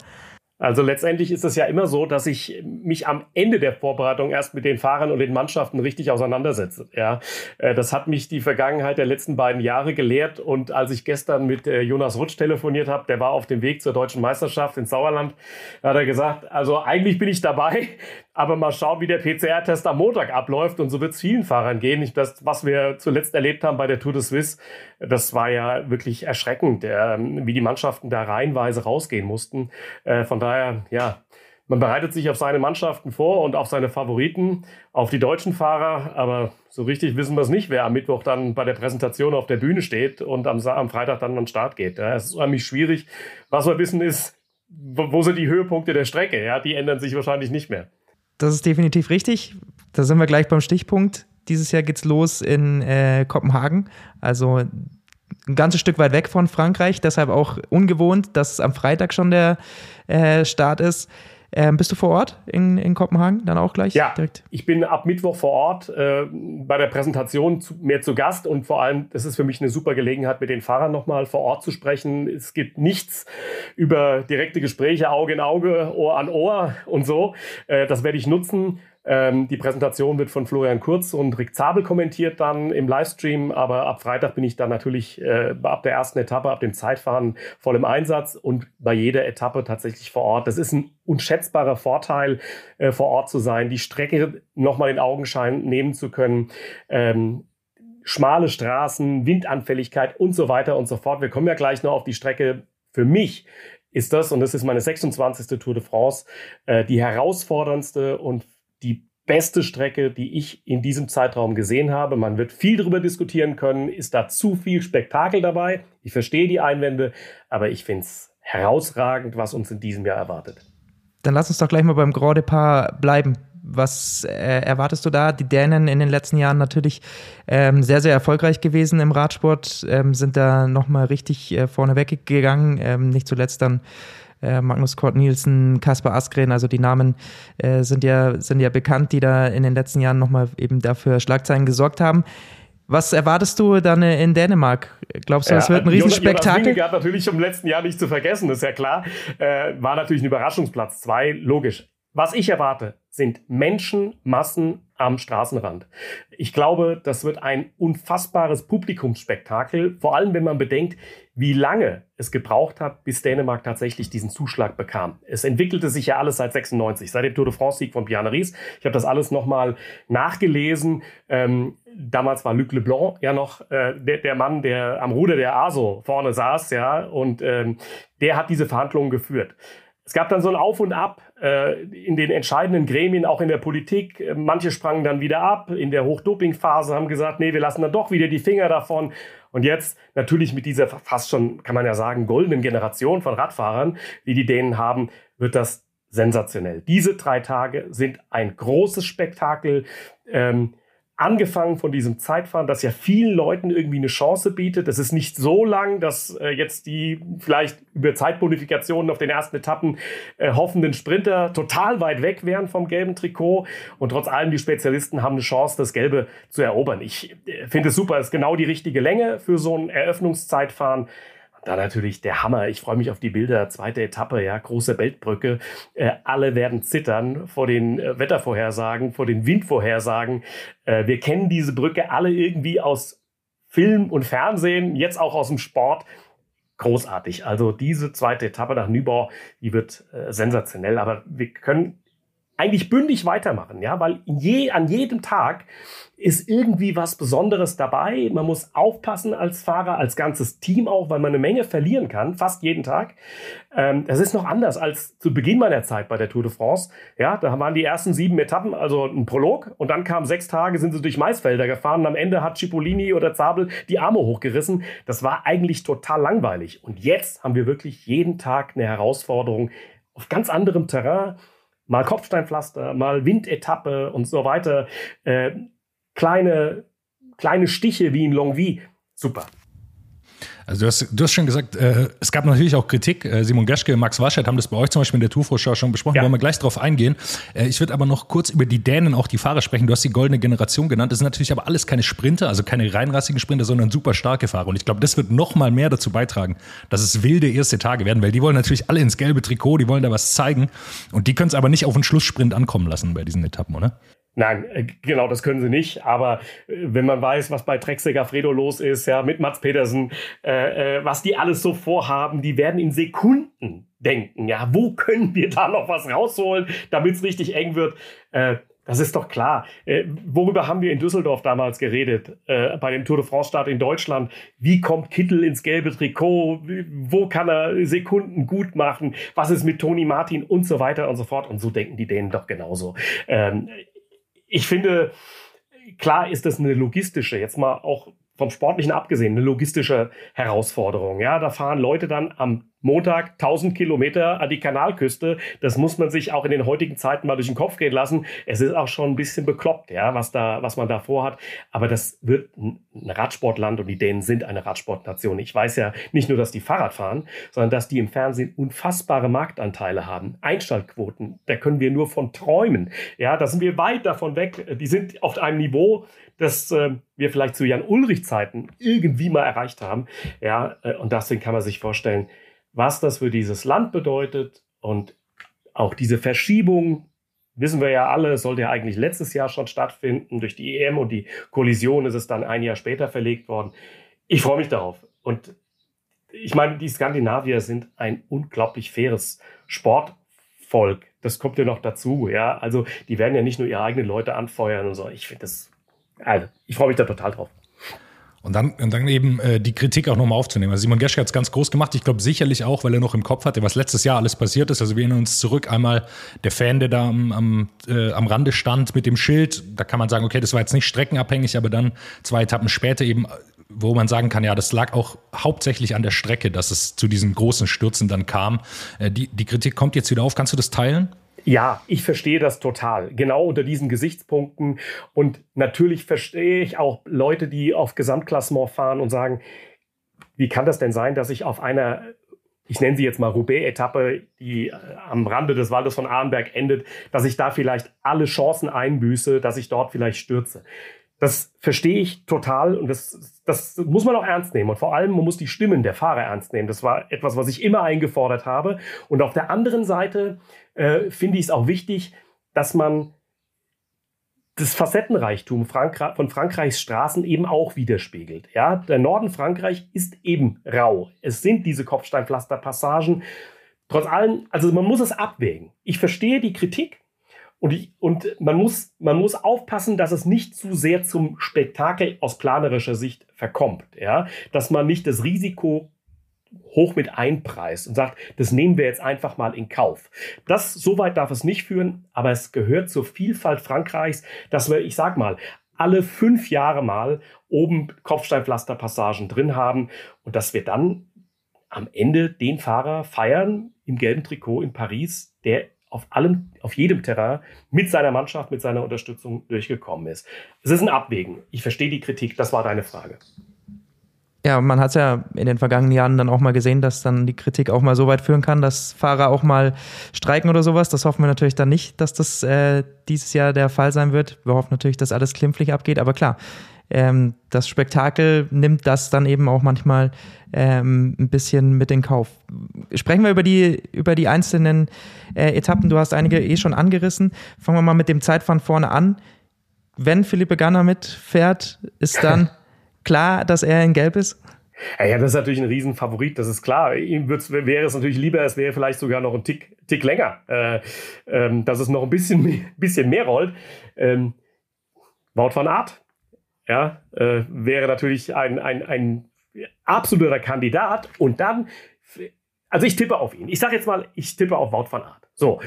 Also letztendlich ist es ja immer so, dass ich mich am Ende der Vorbereitung erst mit den Fahrern und den Mannschaften richtig auseinandersetze. Ja, Äh, das hat mich die Vergangenheit der letzten beiden Jahre gelehrt. Und als ich gestern mit äh, Jonas Rutsch telefoniert habe, der war auf dem Weg zur deutschen Meisterschaft in Sauerland, hat er gesagt, also eigentlich bin ich dabei, aber mal schauen, wie der PCR-Test am Montag abläuft. Und so wird es vielen Fahrern gehen. Ich, das, was wir zuletzt erlebt haben bei der Tour de Suisse, das war ja wirklich erschreckend, äh, wie die Mannschaften da reihenweise rausgehen mussten. Äh, von daher, ja, man bereitet sich auf seine Mannschaften vor und auf seine Favoriten, auf die deutschen Fahrer, aber so richtig wissen wir es nicht, wer am Mittwoch dann bei der Präsentation auf der Bühne steht und am, am Freitag dann an den Start geht. Ja, es ist unheimlich schwierig. Was wir wissen ist, wo sind die Höhepunkte der Strecke? Ja, die ändern sich wahrscheinlich nicht mehr. Das ist definitiv richtig. Da sind wir gleich beim Stichpunkt. Dieses Jahr geht's los in äh, Kopenhagen. Also ein ganzes Stück weit weg von Frankreich, deshalb auch ungewohnt, dass am Freitag schon der äh, Start ist. Ähm, bist du vor Ort in, in Kopenhagen dann auch gleich? Ja, Direkt? ich bin ab Mittwoch vor Ort äh, bei der Präsentation zu, mehr zu Gast und vor allem, das ist für mich eine super Gelegenheit, mit den Fahrern nochmal vor Ort zu sprechen. Es gibt nichts über direkte Gespräche, Auge in Auge, Ohr an Ohr und so. Äh, das werde ich nutzen. Ähm, die Präsentation wird von Florian Kurz und Rick Zabel kommentiert dann im Livestream, aber ab Freitag bin ich dann natürlich äh, ab der ersten Etappe, ab dem Zeitfahren voll im Einsatz und bei jeder Etappe tatsächlich vor Ort. Das ist ein unschätzbarer Vorteil, äh, vor Ort zu sein, die Strecke nochmal in Augenschein nehmen zu können. Ähm, schmale Straßen, Windanfälligkeit und so weiter und so fort. Wir kommen ja gleich noch auf die Strecke. Für mich ist das, und das ist meine 26. Tour de France, äh, die herausforderndste und beste Strecke, die ich in diesem Zeitraum gesehen habe. Man wird viel darüber diskutieren können. Ist da zu viel Spektakel dabei? Ich verstehe die Einwände, aber ich finde es herausragend, was uns in diesem Jahr erwartet. Dann lass uns doch gleich mal beim Grand Depart bleiben. Was äh, erwartest du da? Die Dänen in den letzten Jahren natürlich ähm, sehr, sehr erfolgreich gewesen im Radsport, ähm, sind da nochmal richtig äh, vorne weggegangen, ähm, nicht zuletzt dann äh, Magnus Kort Nielsen, Kaspar Askren, also die Namen äh, sind, ja, sind ja bekannt, die da in den letzten Jahren nochmal eben dafür Schlagzeilen gesorgt haben. Was erwartest du dann äh, in Dänemark? Glaubst du, das wird ein Riesenspektakel? Jonas Vingegaard natürlich im letzten Jahr nicht zu vergessen, ist ja klar. Äh, war natürlich ein Überraschungsplatz. Zwei, logisch. Was ich erwarte, sind Menschenmassen am Straßenrand. Ich glaube, das wird ein unfassbares Publikumsspektakel, vor allem wenn man bedenkt, wie lange es gebraucht hat, bis Dänemark tatsächlich diesen Zuschlag bekam. Es entwickelte sich ja alles seit 96, seit dem Tour de France-Sieg von Bjarne Ries. Ich habe das alles nochmal nachgelesen. Ähm, damals war Luc Leblanc ja noch äh, der, der, Mann, der am Ruder der ASO vorne saß, ja, und ähm, der hat diese Verhandlungen geführt. Es gab dann so ein Auf und Ab äh, in den entscheidenden Gremien, auch in der Politik. Manche sprangen dann wieder ab. In der Hochdopingphase haben gesagt, nee, wir lassen dann doch wieder die Finger davon. Und jetzt natürlich mit dieser fast schon, kann man ja sagen, goldenen Generation von Radfahrern, die die Dänen haben, wird das sensationell. Diese drei Tage sind ein großes Spektakel. Ähm, angefangen von diesem Zeitfahren, das ja vielen Leuten irgendwie eine Chance bietet. Es ist nicht so lang, dass äh, jetzt die vielleicht über Zeitbonifikationen auf den ersten Etappen äh, hoffenden Sprinter total weit weg wären vom gelben Trikot. Und trotz allem, die Spezialisten haben eine Chance, das Gelbe zu erobern. Ich äh, finde es super, es ist genau die richtige Länge für so ein Eröffnungszeitfahren. Da natürlich der Hammer. Ich freue mich auf die Bilder. Zweite Etappe, ja, große Beltbrücke. Äh, alle werden zittern vor den äh, Wettervorhersagen, vor den Windvorhersagen. Äh, wir kennen diese Brücke alle irgendwie aus Film und Fernsehen, jetzt auch aus dem Sport. Großartig. Also diese zweite Etappe nach Nübau, die wird äh, sensationell. Aber wir können eigentlich bündig weitermachen, ja, weil je, an jedem Tag ist irgendwie was Besonderes dabei. Man muss aufpassen als Fahrer, als ganzes Team auch, weil man eine Menge verlieren kann, fast jeden Tag. Ähm, das ist noch anders als zu Beginn meiner Zeit bei der Tour de France. Ja, da waren die ersten sieben Etappen, also ein Prolog, und dann kamen sechs Tage, sind sie durch Maisfelder gefahren und am Ende hat Cipollini oder Zabel die Arme hochgerissen. Das war eigentlich total langweilig. Und jetzt haben wir wirklich jeden Tag eine Herausforderung auf ganz anderem Terrain. Mal Kopfsteinpflaster, mal Windetappe und so weiter. Äh, kleine, kleine Stiche wie in Longwy. Super. Also du hast, du hast schon gesagt, äh, es gab natürlich auch Kritik. Äh, Simon Geschke, Max Waschert haben das bei euch zum Beispiel in der Tourvorschau schon besprochen. Ja. Wollen wir gleich darauf eingehen. Äh, ich würde aber noch kurz über die Dänen, auch die Fahrer sprechen. Du hast die goldene Generation genannt. Das sind natürlich aber alles keine Sprinter, also keine reinrassigen Sprinter, sondern super starke Fahrer. Und ich glaube, das wird noch mal mehr dazu beitragen, dass es wilde erste Tage werden, weil die wollen natürlich alle ins gelbe Trikot, die wollen da was zeigen. Und die können es aber nicht auf einen Schlusssprint ankommen lassen bei diesen Etappen, oder? Nein, äh, genau, das können sie nicht. Aber äh, wenn man weiß, was bei Trek Fredo los ist, ja, mit Mats Petersen, äh, äh, was die alles so vorhaben, die werden in Sekunden denken. Ja, wo können wir da noch was rausholen, damit es richtig eng wird? Das ist doch klar. Worüber haben wir in Düsseldorf damals geredet, bei dem Tour de France-Start in Deutschland? Wie kommt Kittel ins gelbe Trikot? Wo kann er Sekunden gut machen? Was ist mit Toni Martin und so weiter und so fort? Und so denken die denen doch genauso. Ähm, ich finde, klar ist das eine logistische, jetzt mal auch vom Sportlichen abgesehen, eine logistische Herausforderung. Ja, da fahren Leute dann am Montag 1000 Kilometer an die Kanalküste. Das muss man sich auch in den heutigen Zeiten mal durch den Kopf gehen lassen. Es ist auch schon ein bisschen bekloppt, ja, was da, was man da vorhat. Aber das wird ein Radsportland und die Dänen sind eine Radsportnation. Ich weiß ja nicht nur, dass die Fahrrad fahren, sondern dass die im Fernsehen unfassbare Marktanteile haben. Einschaltquoten, da können wir nur von träumen. Ja, da sind wir weit davon weg. Die sind auf einem Niveau, das äh, wir vielleicht zu Jan Ulrich Zeiten irgendwie mal erreicht haben. Ja, äh, und deswegen kann man sich vorstellen, was das für dieses Land bedeutet und auch diese Verschiebung, wissen wir ja alle, sollte ja eigentlich letztes Jahr schon stattfinden. Durch die EM und die Kollision ist es dann ein Jahr später verlegt worden. Ich freue mich darauf. Und ich meine, die Skandinavier sind ein unglaublich faires Sportvolk. Das kommt ja noch dazu, ja. Also, die werden ja nicht nur ihre eigenen Leute anfeuern und so. Ich finde das, also, ich freue mich da total drauf. Und dann, und dann eben äh, die Kritik auch nochmal aufzunehmen. Also Simon Geschke hat es ganz groß gemacht. Ich glaube sicherlich auch, weil er noch im Kopf hatte, was letztes Jahr alles passiert ist. Also wir erinnern uns zurück einmal der Fan, der da am, am, äh, am Rande stand mit dem Schild. Da kann man sagen, okay, das war jetzt nicht streckenabhängig, aber dann zwei Etappen später eben, wo man sagen kann, ja, das lag auch hauptsächlich an der Strecke, dass es zu diesen großen Stürzen dann kam. Äh, die, die Kritik kommt jetzt wieder auf. Kannst du das teilen? Ja, ich verstehe das total. Genau unter diesen Gesichtspunkten. Und natürlich verstehe ich auch Leute, die auf Gesamtklassement fahren und sagen, wie kann das denn sein, dass ich auf einer, ich nenne sie jetzt mal Roubaix-Etappe, die äh, am Rande des Waldes von Arnberg endet, dass ich da vielleicht alle Chancen einbüße, dass ich dort vielleicht stürze. Das verstehe ich total und das, das muss man auch ernst nehmen. Und vor allem, man muss die Stimmen der Fahrer ernst nehmen. Das war etwas, was ich immer eingefordert habe. Und auf der anderen Seite äh, finde ich es auch wichtig, dass man das Facettenreichtum von Frankreichs Straßen eben auch widerspiegelt. Ja, der Norden Frankreich ist eben rau. Es sind diese Kopfsteinpflasterpassagen. Trotz allem, also man muss es abwägen. Ich verstehe die Kritik, und, ich, und man, muss, man muss aufpassen, dass es nicht zu sehr zum Spektakel aus planerischer Sicht verkommt. Ja? Dass man nicht das Risiko hoch mit einpreist und sagt, das nehmen wir jetzt einfach mal in Kauf. Das, so weit darf es nicht führen, aber es gehört zur Vielfalt Frankreichs, dass wir, ich sag mal, alle fünf Jahre mal oben Kopfsteinpflasterpassagen drin haben und dass wir dann am Ende den Fahrer feiern im gelben Trikot in Paris, der auf allem, auf jedem Terrain mit seiner Mannschaft, mit seiner Unterstützung durchgekommen ist. Es ist ein Abwägen. Ich verstehe die Kritik. Das war deine Frage. Ja, man hat es ja in den vergangenen Jahren dann auch mal gesehen, dass dann die Kritik auch mal so weit führen kann, dass Fahrer auch mal streiken oder sowas. Das hoffen wir natürlich dann nicht, dass das äh, dieses Jahr der Fall sein wird. Wir hoffen natürlich, dass alles klimpflich abgeht. Aber klar, ähm, das Spektakel nimmt das dann eben auch manchmal ähm, ein bisschen mit in Kauf. Sprechen wir über die, über die einzelnen äh, Etappen. Du hast einige eh schon angerissen. Fangen wir mal mit dem Zeitfahren vorne an. Wenn Philippe Ganner mitfährt, ist dann klar, dass er in Gelb ist? Ja, ja, das ist natürlich ein Riesenfavorit, das ist klar. Ihm wäre es natürlich lieber, es wäre vielleicht sogar noch ein Tick, Tick länger, äh, ähm, dass es noch ein bisschen, bisschen mehr rollt. Ähm, Wout van Aert ja, äh, wäre natürlich ein, ein, ein absoluter Kandidat. Und dann, also ich tippe auf ihn. Ich sage jetzt mal, ich tippe auf Wout van Aert. So.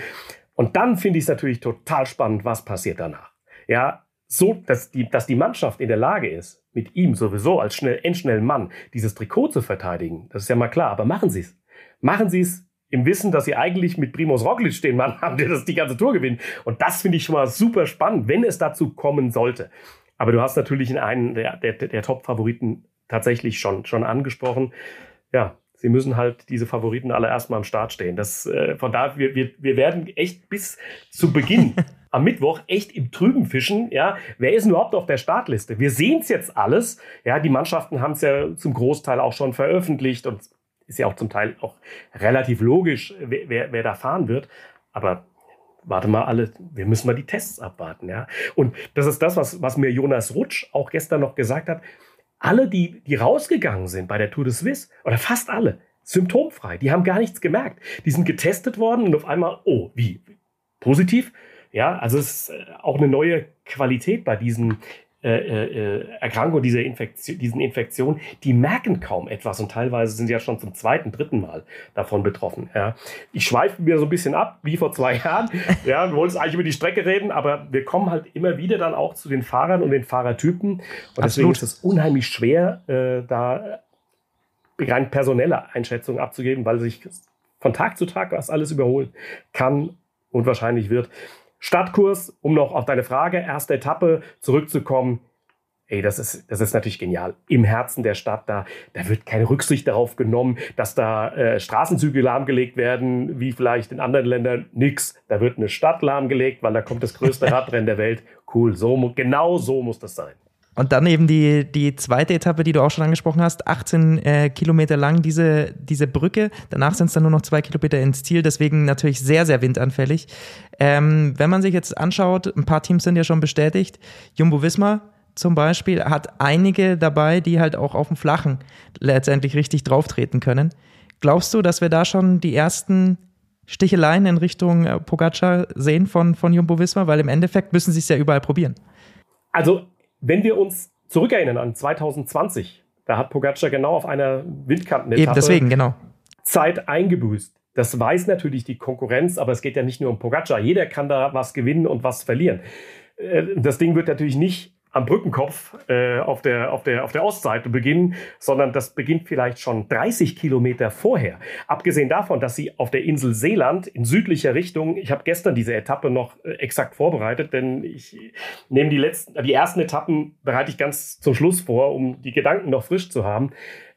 Und dann finde ich es natürlich total spannend, was passiert danach. Ja, so, dass die, dass die Mannschaft in der Lage ist, mit ihm sowieso als schnell, endschnellen Mann dieses Trikot zu verteidigen, das ist ja mal klar. Aber machen Sie es. Machen Sie es im Wissen, dass Sie eigentlich mit Primoz Roglic den Mann haben, der das die ganze Tour gewinnt. Und das finde ich schon mal super spannend, wenn es dazu kommen sollte. Aber du hast natürlich in einen der, der, der Top-Favoriten tatsächlich schon, schon angesprochen. Ja, sie müssen halt diese Favoriten alle erstmal am Start stehen. Das, äh, von daher, wir, wir, wir werden echt bis zu Beginn am Mittwoch echt im Trüben fischen. Ja, wer ist denn überhaupt auf der Startliste? Wir sehen es jetzt alles. Ja, die Mannschaften haben es ja zum Großteil auch schon veröffentlicht und ist ja auch zum Teil auch relativ logisch, wer, wer, wer da fahren wird. Aber warte mal alle, wir müssen mal die Tests abwarten, ja. Und das ist das, was, was mir Jonas Rutsch auch gestern noch gesagt hat. Alle, die, die rausgegangen sind bei der Tour de Suisse, oder fast alle, symptomfrei, die haben gar nichts gemerkt. Die sind getestet worden und auf einmal, oh, wie? Positiv? Ja, also es ist äh, auch eine neue Qualität bei diesen äh, äh, Erkrankung, dieser Infektion, diesen Infektionen, die merken kaum etwas und teilweise sind sie ja schon zum zweiten, dritten Mal davon betroffen. Ja. Ich schweife mir so ein bisschen ab, wie vor zwei Jahren. Ja, wir wollten eigentlich über die Strecke reden, aber wir kommen halt immer wieder dann auch zu den Fahrern und den Fahrertypen. Und Absolut. deswegen ist es unheimlich schwer, äh, da rein personelle Einschätzungen abzugeben, weil sich von Tag zu Tag was alles überholen kann und wahrscheinlich wird. Stadtkurs, um noch auf deine Frage, erste Etappe zurückzukommen. Ey, das ist, das ist natürlich genial. Im Herzen der Stadt, da, da wird keine Rücksicht darauf genommen, dass da äh, Straßenzüge lahmgelegt werden, wie vielleicht in anderen Ländern. Nix. Da wird eine Stadt lahmgelegt, weil da kommt das größte Radrennen der Welt. Cool, so, genau so muss das sein. Und dann eben die, die zweite Etappe, die du auch schon angesprochen hast, 18 äh, Kilometer lang, diese, diese Brücke. Danach sind es dann nur noch zwei Kilometer ins Ziel, deswegen natürlich sehr, sehr windanfällig. Ähm, wenn man sich jetzt anschaut, ein paar Teams sind ja schon bestätigt. Jumbo Visma zum Beispiel hat einige dabei, die halt auch auf dem Flachen letztendlich richtig drauftreten können. Glaubst du, dass wir da schon die ersten Sticheleien in Richtung äh, Pogacar sehen von, von Jumbo Visma? Weil im Endeffekt müssen sie es ja überall probieren. Also wenn wir uns zurückerinnern an 2020. Da hat Pogacar genau auf einer Windkantenetappe Eben deswegen, genau. Zeit eingebüßt. Das weiß natürlich die Konkurrenz, aber es geht ja nicht nur um Pogacar. Jeder kann da was gewinnen und was verlieren. Äh, das Ding wird natürlich nicht am Brückenkopf äh, auf, der, auf, der, auf der Ostseite beginnen, sondern das beginnt vielleicht schon 30 Kilometer vorher. Abgesehen davon, dass sie auf der Insel Seeland in südlicher Richtung, ich habe gestern diese Etappe noch äh, exakt vorbereitet, denn ich nehme die letzten, die ersten Etappen bereite ich ganz zum Schluss vor, um die Gedanken noch frisch zu haben.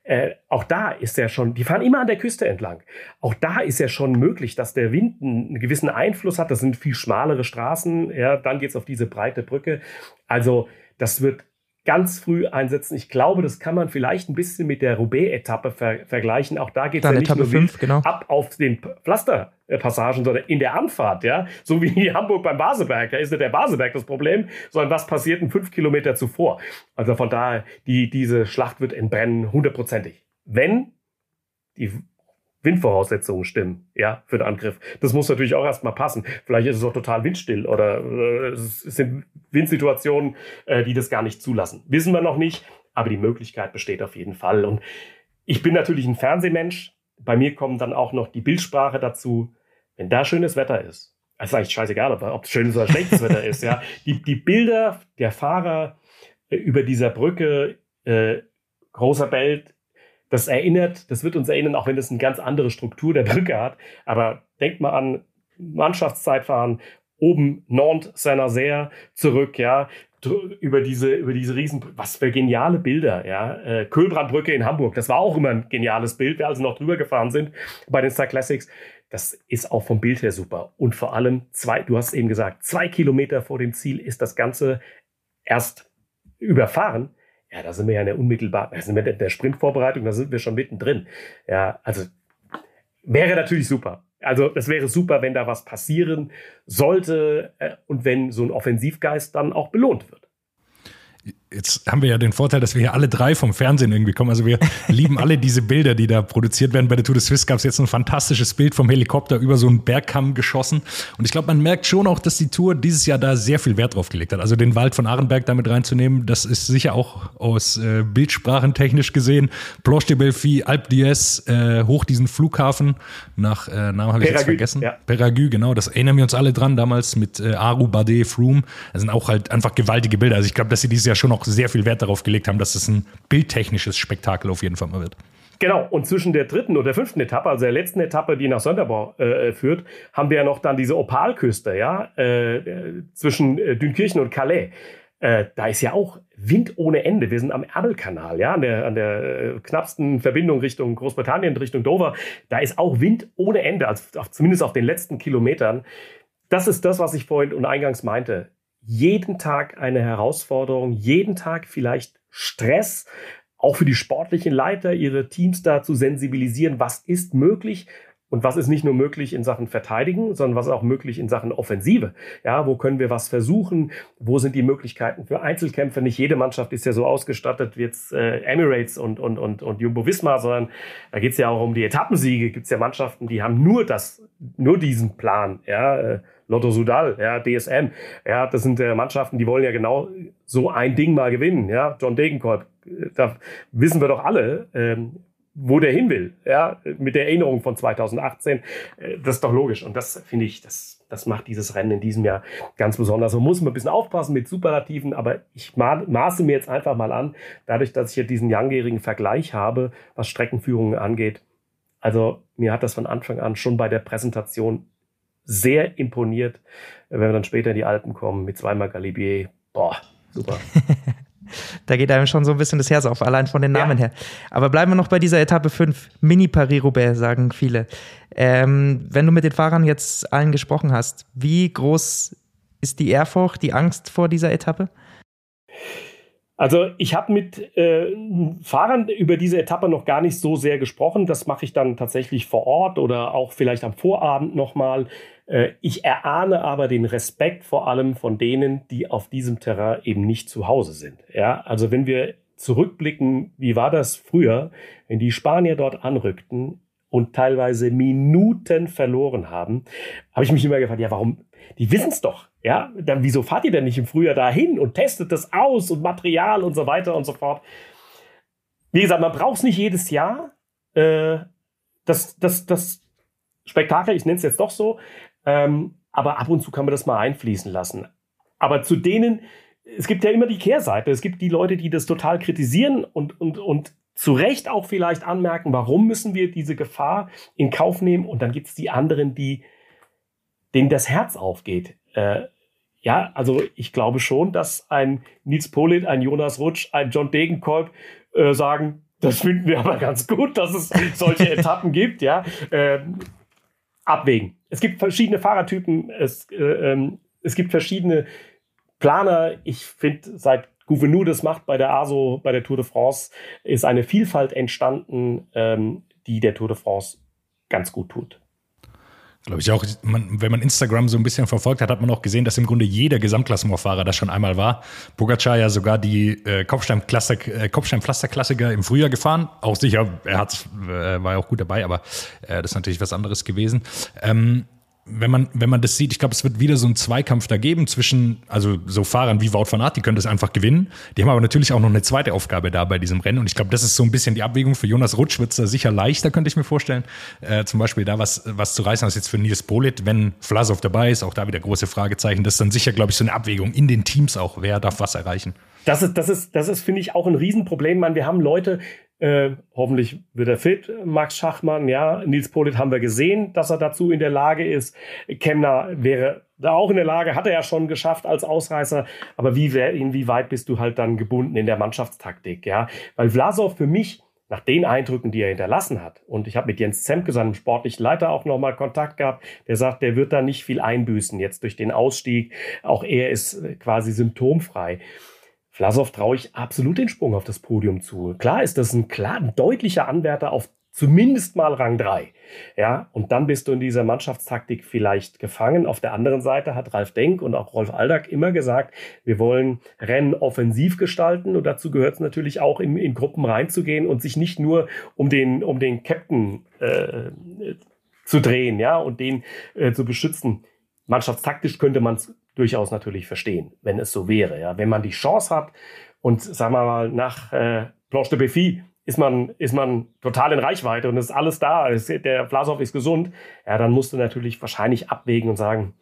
Äh, auch da ist ja schon, die fahren immer an der Küste entlang. Auch da ist ja schon möglich, dass der Wind einen gewissen Einfluss hat. Das sind viel schmalere Straßen. Ja, dann geht's auf diese breite Brücke. Also das wird ganz früh einsetzen. Ich glaube, das kann man vielleicht ein bisschen mit der Roubaix-Etappe ver vergleichen. Auch da geht es ja nicht Etappe nur fünf, genau. ab auf den Pflasterpassagen, sondern in der Anfahrt, ja. So wie in Hamburg beim Baseberg. Da ist nicht der Baseberg das Problem, sondern was passiert in fünf Kilometer zuvor. Also von daher, die, diese Schlacht wird entbrennen, hundertprozentig. Wenn die Windvoraussetzungen stimmen, ja, für den Angriff. Das muss natürlich auch erstmal passen. Vielleicht ist es auch total windstill oder äh, es sind Windsituationen, äh, die das gar nicht zulassen. Wissen wir noch nicht, aber die Möglichkeit besteht auf jeden Fall. Und ich bin natürlich ein Fernsehmensch. Bei mir kommen dann auch noch die Bildsprache dazu. Wenn da schönes Wetter ist, es ist eigentlich scheißegal, ob es schönes oder schlechtes Wetter ist, ja. Die, die Bilder der Fahrer äh, über dieser Brücke, äh, großer Belt, das erinnert, das wird uns erinnern, auch wenn das eine ganz andere Struktur der Brücke hat. Aber denkt mal an Mannschaftszeitfahren, oben Nantes, Saint-Nazaire zurück, ja, über diese, über diese riesen, was für geniale Bilder, ja. Äh, Kölbrandbrücke in Hamburg, das war auch immer ein geniales Bild, wir also noch drüber gefahren sind bei den Star Classics. Das ist auch vom Bild her super. Und vor allem zwei, du hast eben gesagt, zwei Kilometer vor dem Ziel ist das Ganze erst überfahren. Ja, da sind wir ja in der unmittelbaren, da sind wir in der Sprintvorbereitung, da sind wir schon mittendrin. Ja, also wäre natürlich super. Also das wäre super, wenn da was passieren sollte äh, und wenn so ein Offensivgeist dann auch belohnt wird jetzt haben wir ja den Vorteil, dass wir hier alle drei vom Fernsehen irgendwie kommen. Also wir lieben alle diese Bilder, die da produziert werden. Bei der Tour de Suisse gab es jetzt ein fantastisches Bild vom Helikopter über so einen Bergkamm geschossen. Und ich glaube, man merkt schon auch, dass die Tour dieses Jahr da sehr viel Wert drauf gelegt hat. Also den Wald von Arenberg damit reinzunehmen, das ist sicher auch aus äh, Bildsprachentechnisch gesehen. Planche de Belfi, Alpe d'Huez, äh, hoch diesen Flughafen nach, äh, Namen habe ich jetzt vergessen. Ja. Peragü, genau. Das erinnern wir uns alle dran, damals mit äh, Aru, Bardet, Froome. Das sind auch halt einfach gewaltige Bilder. Also ich glaube, dass sie dieses Jahr schon noch sehr viel Wert darauf gelegt haben, dass es ein bildtechnisches Spektakel auf jeden Fall mal wird. Genau, und zwischen der dritten und der fünften Etappe, also der letzten Etappe, die nach Sonderbau äh, führt, haben wir ja noch dann diese Opalküste, ja, äh, zwischen äh, Dünkirchen und Calais. Äh, da ist ja auch Wind ohne Ende. Wir sind am Ärmelkanal, ja, an der, an der äh, knappsten Verbindung Richtung Großbritannien, Richtung Dover. Da ist auch Wind ohne Ende, also auf, zumindest auf den letzten Kilometern. Das ist das, was ich vorhin und eingangs meinte jeden Tag eine Herausforderung, jeden Tag vielleicht Stress, auch für die sportlichen Leiter, ihre Teams da zu sensibilisieren, was ist möglich und was ist nicht nur möglich in Sachen Verteidigen, sondern was ist auch möglich in Sachen Offensive. Ja, wo können wir was versuchen? Wo sind die Möglichkeiten für Einzelkämpfe? Nicht jede Mannschaft ist ja so ausgestattet wie jetzt äh, Emirates und, und, und, und Jumbo Visma, sondern da geht es ja auch um die Etappensiege. Gibt es ja Mannschaften, die haben nur das, nur diesen Plan. Ja, äh, Lotto Sudal, ja, DSM. Ja, das sind äh, Mannschaften, die wollen ja genau so ein Ding mal gewinnen. Ja, John Degenkolb, da wissen wir doch alle, ähm, wo der hin will. Ja, mit der Erinnerung von 2018. Äh, das ist doch logisch. Und das finde ich, das, das macht dieses Rennen in diesem Jahr ganz besonders. Man muss ein bisschen aufpassen mit Superlativen, aber ich maße mir jetzt einfach mal an, dadurch, dass ich hier diesen langjährigen Vergleich habe, was Streckenführungen angeht. Also mir hat das von Anfang an schon bei der Präsentation sehr imponiert, wenn wir dann später in die Alpen kommen mit zweimal Galibier. Boah, super. da geht einem schon so ein bisschen das Herz auf, allein von den Namen ja. her. Aber bleiben wir noch bei dieser Etappe 5. Mini Paris-Roubaix, sagen viele. Ähm, wenn du mit den Fahrern jetzt allen gesprochen hast, wie groß ist die Ehrfurcht, die Angst vor dieser Etappe? Also ich habe mit äh, Fahrern über diese Etappe noch gar nicht so sehr gesprochen. Das mache ich dann tatsächlich vor Ort oder auch vielleicht am Vorabend nochmal. Äh, ich erahne aber den Respekt vor allem von denen, die auf diesem Terrain eben nicht zu Hause sind. Ja, also wenn wir zurückblicken, wie war das früher, wenn die Spanier dort anrückten und teilweise Minuten verloren haben, habe ich mich immer gefragt, ja, warum, Die wissen es doch. Ja, dann wieso fahrt ihr denn nicht im Frühjahr dahin und testet das aus und Material und so weiter und so fort? Wie gesagt, man braucht es nicht jedes Jahr. Äh, das, das, das Spektakel, ich nenne es jetzt doch so, ähm, aber ab und zu kann man das mal einfließen lassen. Aber zu denen, es gibt ja immer die Kehrseite. Es gibt die Leute, die das total kritisieren und, und, und zu Recht auch vielleicht anmerken, warum müssen wir diese Gefahr in Kauf nehmen. Und dann gibt es die anderen, die denen das Herz aufgeht. Äh, ja, also ich glaube schon, dass ein Nils Polit, ein Jonas Rutsch, ein John Degenkolb äh, sagen, das finden wir aber ganz gut, dass es solche Etappen gibt, ja. Ähm, abwägen. Es gibt verschiedene Fahrertypen, es, äh, ähm, es gibt verschiedene Planer. Ich finde, seit Gouverneur das macht bei der ASO, bei der Tour de France, ist eine Vielfalt entstanden, ähm, die der Tour de France ganz gut tut. Glaube ich auch, man, wenn man Instagram so ein bisschen verfolgt hat, hat man auch gesehen, dass im Grunde jeder Gesamtklassenfahrer das schon einmal war. Pogacar ja sogar die äh, Kopfstein-Pflasterklassiker äh, Kopfstein im Frühjahr gefahren. Auch sicher, er hat, äh, war ja auch gut dabei, aber äh, das ist natürlich was anderes gewesen. Ähm, wenn man, wenn man das sieht, ich glaube, es wird wieder so einen Zweikampf da geben zwischen, also so Fahrern wie Wout van Aert, die können das einfach gewinnen. Die haben aber natürlich auch noch eine zweite Aufgabe da bei diesem Rennen. Und ich glaube, das ist so ein bisschen die Abwägung. Für Jonas Rutsch wird es da sicher leichter, könnte ich mir vorstellen. Äh, zum Beispiel da was, was zu reißen, als jetzt für Nils Polit, wenn Vlasov dabei ist, auch da wieder große Fragezeichen. Das ist dann sicher, glaube ich, so eine Abwägung in den Teams auch. Wer darf was erreichen? Das ist, das ist, das ist, finde ich, auch ein Riesenproblem. Man, wir haben Leute, äh, hoffentlich wird er fit, Max Schachmann, ja. Nils Polit haben wir gesehen, dass er dazu in der Lage ist. Kemner wäre da auch in der Lage, hat er ja schon geschafft als Ausreißer. Aber wie, inwieweit bist du halt dann gebunden in der Mannschaftstaktik, ja? Weil Vlasov für mich, nach den Eindrücken, die er hinterlassen hat, und ich habe mit Jens Zemke, seinem sportlichen Leiter, auch nochmal Kontakt gehabt, der sagt, der wird da nicht viel einbüßen jetzt durch den Ausstieg. Auch er ist quasi symptomfrei. Vlasov traue ich absolut den Sprung auf das Podium zu. Klar ist das ein klar, ein deutlicher Anwärter auf zumindest mal Rang 3. Ja, und dann bist du in dieser Mannschaftstaktik vielleicht gefangen. Auf der anderen Seite hat Ralf Denk und auch Rolf Aldag immer gesagt, wir wollen Rennen offensiv gestalten und dazu gehört es natürlich auch in, in, Gruppen reinzugehen und sich nicht nur um den, um den Captain äh, zu drehen, ja, und den äh, zu beschützen. Mannschaftstaktisch könnte man es durchaus natürlich verstehen, wenn es so wäre. Ja. Wenn man die Chance hat und sagen wir mal nach äh, Planche de Béfi ist man, ist man total in Reichweite und ist alles da, ist, der Vlasov ist gesund, ja, dann musst du natürlich wahrscheinlich abwägen und sagen,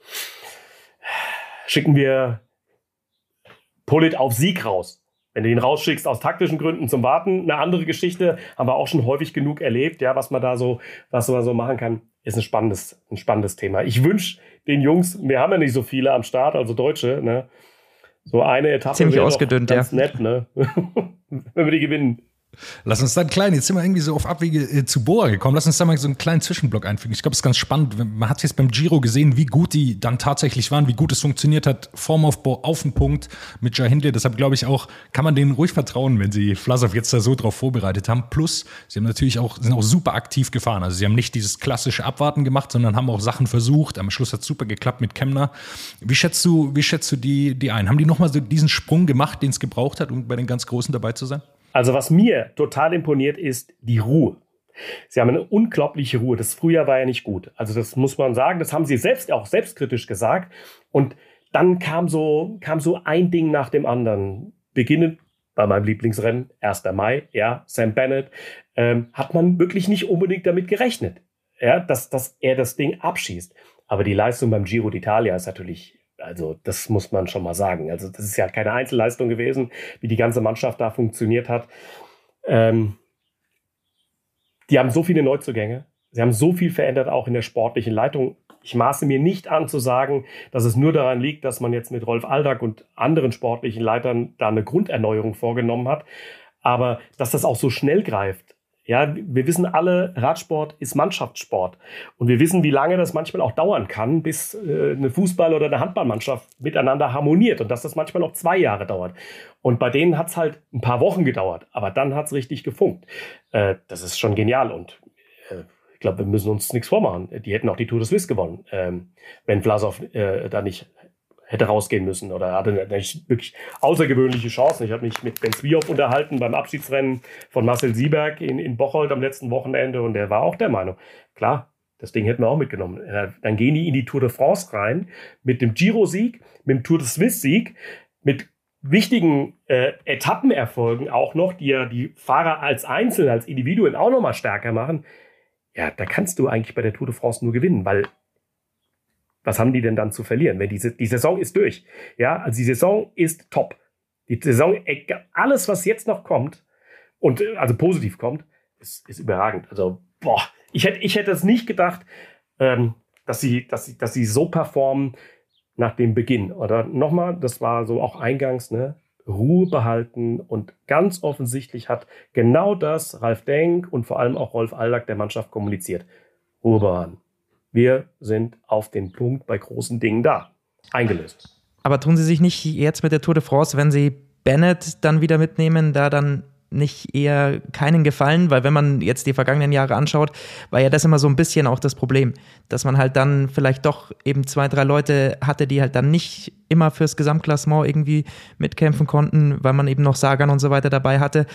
schicken wir Polit auf Sieg raus. Wenn du ihn rausschickst aus taktischen Gründen zum Warten, eine andere Geschichte, haben wir auch schon häufig genug erlebt, ja, was man da so, was man so machen kann, ist ein spannendes, ein spannendes Thema. Ich wünsche den Jungs, wir haben ja nicht so viele am Start, also Deutsche, ne? So eine Etappe Ziemlich ausgedünnt, ganz ja. nett, ne? Wenn wir die gewinnen. Lass uns dann klein, jetzt sind wir irgendwie so auf Abwege äh, zu Boa gekommen. Lass uns da mal so einen kleinen Zwischenblock einfügen. Ich glaube, es ist ganz spannend. Man hat jetzt beim Giro gesehen, wie gut die dann tatsächlich waren, wie gut es funktioniert hat. Formaufbau auf den Punkt mit Jahindle. Deshalb glaube ich auch, kann man denen ruhig vertrauen, wenn sie Vlasov jetzt da so drauf vorbereitet haben. Plus, sie haben natürlich auch, sind auch super aktiv gefahren. Also sie haben nicht dieses klassische Abwarten gemacht, sondern haben auch Sachen versucht. Am Schluss hat es super geklappt mit Kemner. Wie schätzt du, wie schätzt du die, die ein? Haben die nochmal so diesen Sprung gemacht, den es gebraucht hat, um bei den ganz Großen dabei zu sein? Also was mir total imponiert ist die Ruhe. Sie haben eine unglaubliche Ruhe. Das Frühjahr war ja nicht gut. Also das muss man sagen. Das haben sie selbst auch selbstkritisch gesagt. Und dann kam so, kam so ein Ding nach dem anderen. Beginnend bei meinem Lieblingsrennen, 1. Mai, ja, Sam Bennett, ähm, hat man wirklich nicht unbedingt damit gerechnet, ja, dass, dass er das Ding abschießt. Aber die Leistung beim Giro d'Italia ist natürlich also das muss man schon mal sagen. Also das ist ja keine Einzelleistung gewesen, wie die ganze Mannschaft da funktioniert hat. Ähm, die haben so viele Neuzugänge. Sie haben so viel verändert, auch in der sportlichen Leitung. Ich maße mir nicht an zu sagen, dass es nur daran liegt, dass man jetzt mit Rolf Aldag und anderen sportlichen Leitern da eine Grunderneuerung vorgenommen hat. Aber dass das auch so schnell greift, ja, wir wissen alle, Radsport ist Mannschaftssport. Und wir wissen, wie lange das manchmal auch dauern kann, bis äh, eine Fußball- oder eine Handballmannschaft miteinander harmoniert und dass das manchmal auch zwei Jahre dauert. Und bei denen hat es halt ein paar Wochen gedauert, aber dann hat es richtig gefunkt. Äh, das ist schon genial und äh, ich glaube, wir müssen uns nichts vormachen. Die hätten auch die Tour de Suisse gewonnen, ähm, wenn Vlasov da nicht hätte rausgehen müssen oder hatte eine wirklich außergewöhnliche Chancen. Ich habe mich mit Ben Zwiehoff unterhalten beim Abschiedsrennen von Marcel Sieberg in, in Bocholt am letzten Wochenende und der war auch der Meinung, klar, Das Ding hätten wir auch mitgenommen. Dann gehen die in die Tour de France rein mit dem Giro-Sieg, mit dem Tour de Suisse-Sieg, mit wichtigen äh, Etappenerfolgen auch noch, die ja die Fahrer als Einzelne, als Individuen auch nochmal stärker machen. Ja, da kannst du eigentlich bei der Tour de France nur gewinnen, weil was haben die denn dann zu verlieren? Wenn diese, die Saison ist durch. Ja, also die Saison ist top. Die Saison, alles, was jetzt noch kommt und also positiv kommt, ist, ist überragend. Also, boah, ich hätte, ich hätte es nicht gedacht, ähm, dass sie, dass sie, dass sie so performen nach dem Beginn. Oder nochmal, das war so auch eingangs, ne? Ruhe behalten und ganz offensichtlich hat genau das Ralf Denk und vor allem auch Rolf Allack der Mannschaft kommuniziert. Ruhe bewahren. Wir sind auf den Punkt bei großen Dingen da. Eingelöst. Aber tun Sie sich nicht jetzt mit der Tour de France, wenn Sie Bennett dann wieder mitnehmen, da dann nicht eher keinen Gefallen, weil wenn man jetzt die vergangenen Jahre anschaut, war ja das immer so ein bisschen auch das Problem, dass man halt dann vielleicht doch eben zwei, drei Leute hatte, die halt dann nicht immer fürs Gesamtklassement irgendwie mitkämpfen konnten, weil man eben noch Sagan und so weiter dabei hatte.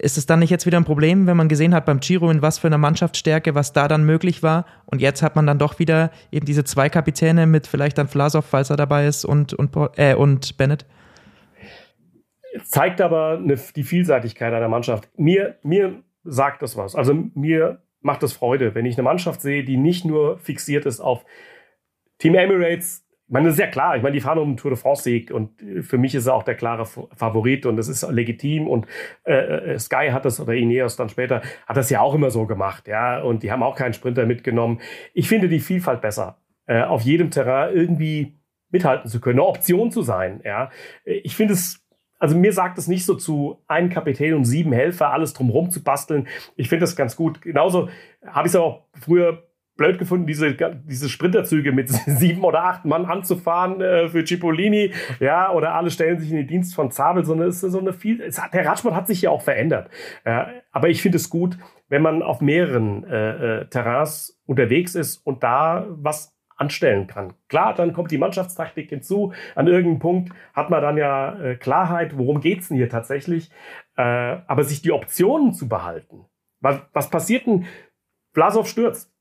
Ist es dann nicht jetzt wieder ein Problem, wenn man gesehen hat beim Giro, in was für einer Mannschaftsstärke, was da dann möglich war? Und jetzt hat man dann doch wieder eben diese zwei Kapitäne mit vielleicht dann Vlasov, falls er dabei ist, und, und, äh, und Bennett? Zeigt aber eine, die Vielseitigkeit einer Mannschaft. Mir, mir sagt das was. Also mir macht es Freude, wenn ich eine Mannschaft sehe, die nicht nur fixiert ist auf Team Emirates, ich meine, das ist ja klar. Ich meine, die fahren um den Tour de France-Sieg und äh, für mich ist er auch der klare Favorit und das ist legitim. Und äh, äh, Sky hat das oder Ineos dann später hat das ja auch immer so gemacht, ja. Und die haben auch keinen Sprinter mitgenommen. Ich finde die Vielfalt besser, äh, auf jedem Terrain irgendwie mithalten zu können, eine Option zu sein, ja. Ich finde es also mir sagt es nicht so zu, einen Kapitän und sieben Helfer, alles drumherum zu basteln. Ich finde das ganz gut. Genauso habe ich es auch früher blöd gefunden, diese, diese Sprinterzüge mit sieben oder acht Mann anzufahren äh, für Cipollini, ja, oder alle stellen sich in den Dienst von Zabel, sondern es ist so eine viel, es hat, der Radsport hat sich ja auch verändert. Äh, aber ich finde es gut, wenn man auf mehreren äh, äh, Terrains unterwegs ist und da was anstellen kann. Klar, dann kommt die Mannschaftstaktik hinzu. An irgendeinem Punkt hat man dann ja äh, Klarheit, worum geht's denn hier tatsächlich. Äh, aber sich die Optionen zu behalten. Was, was passiert denn? Vlasov stürzt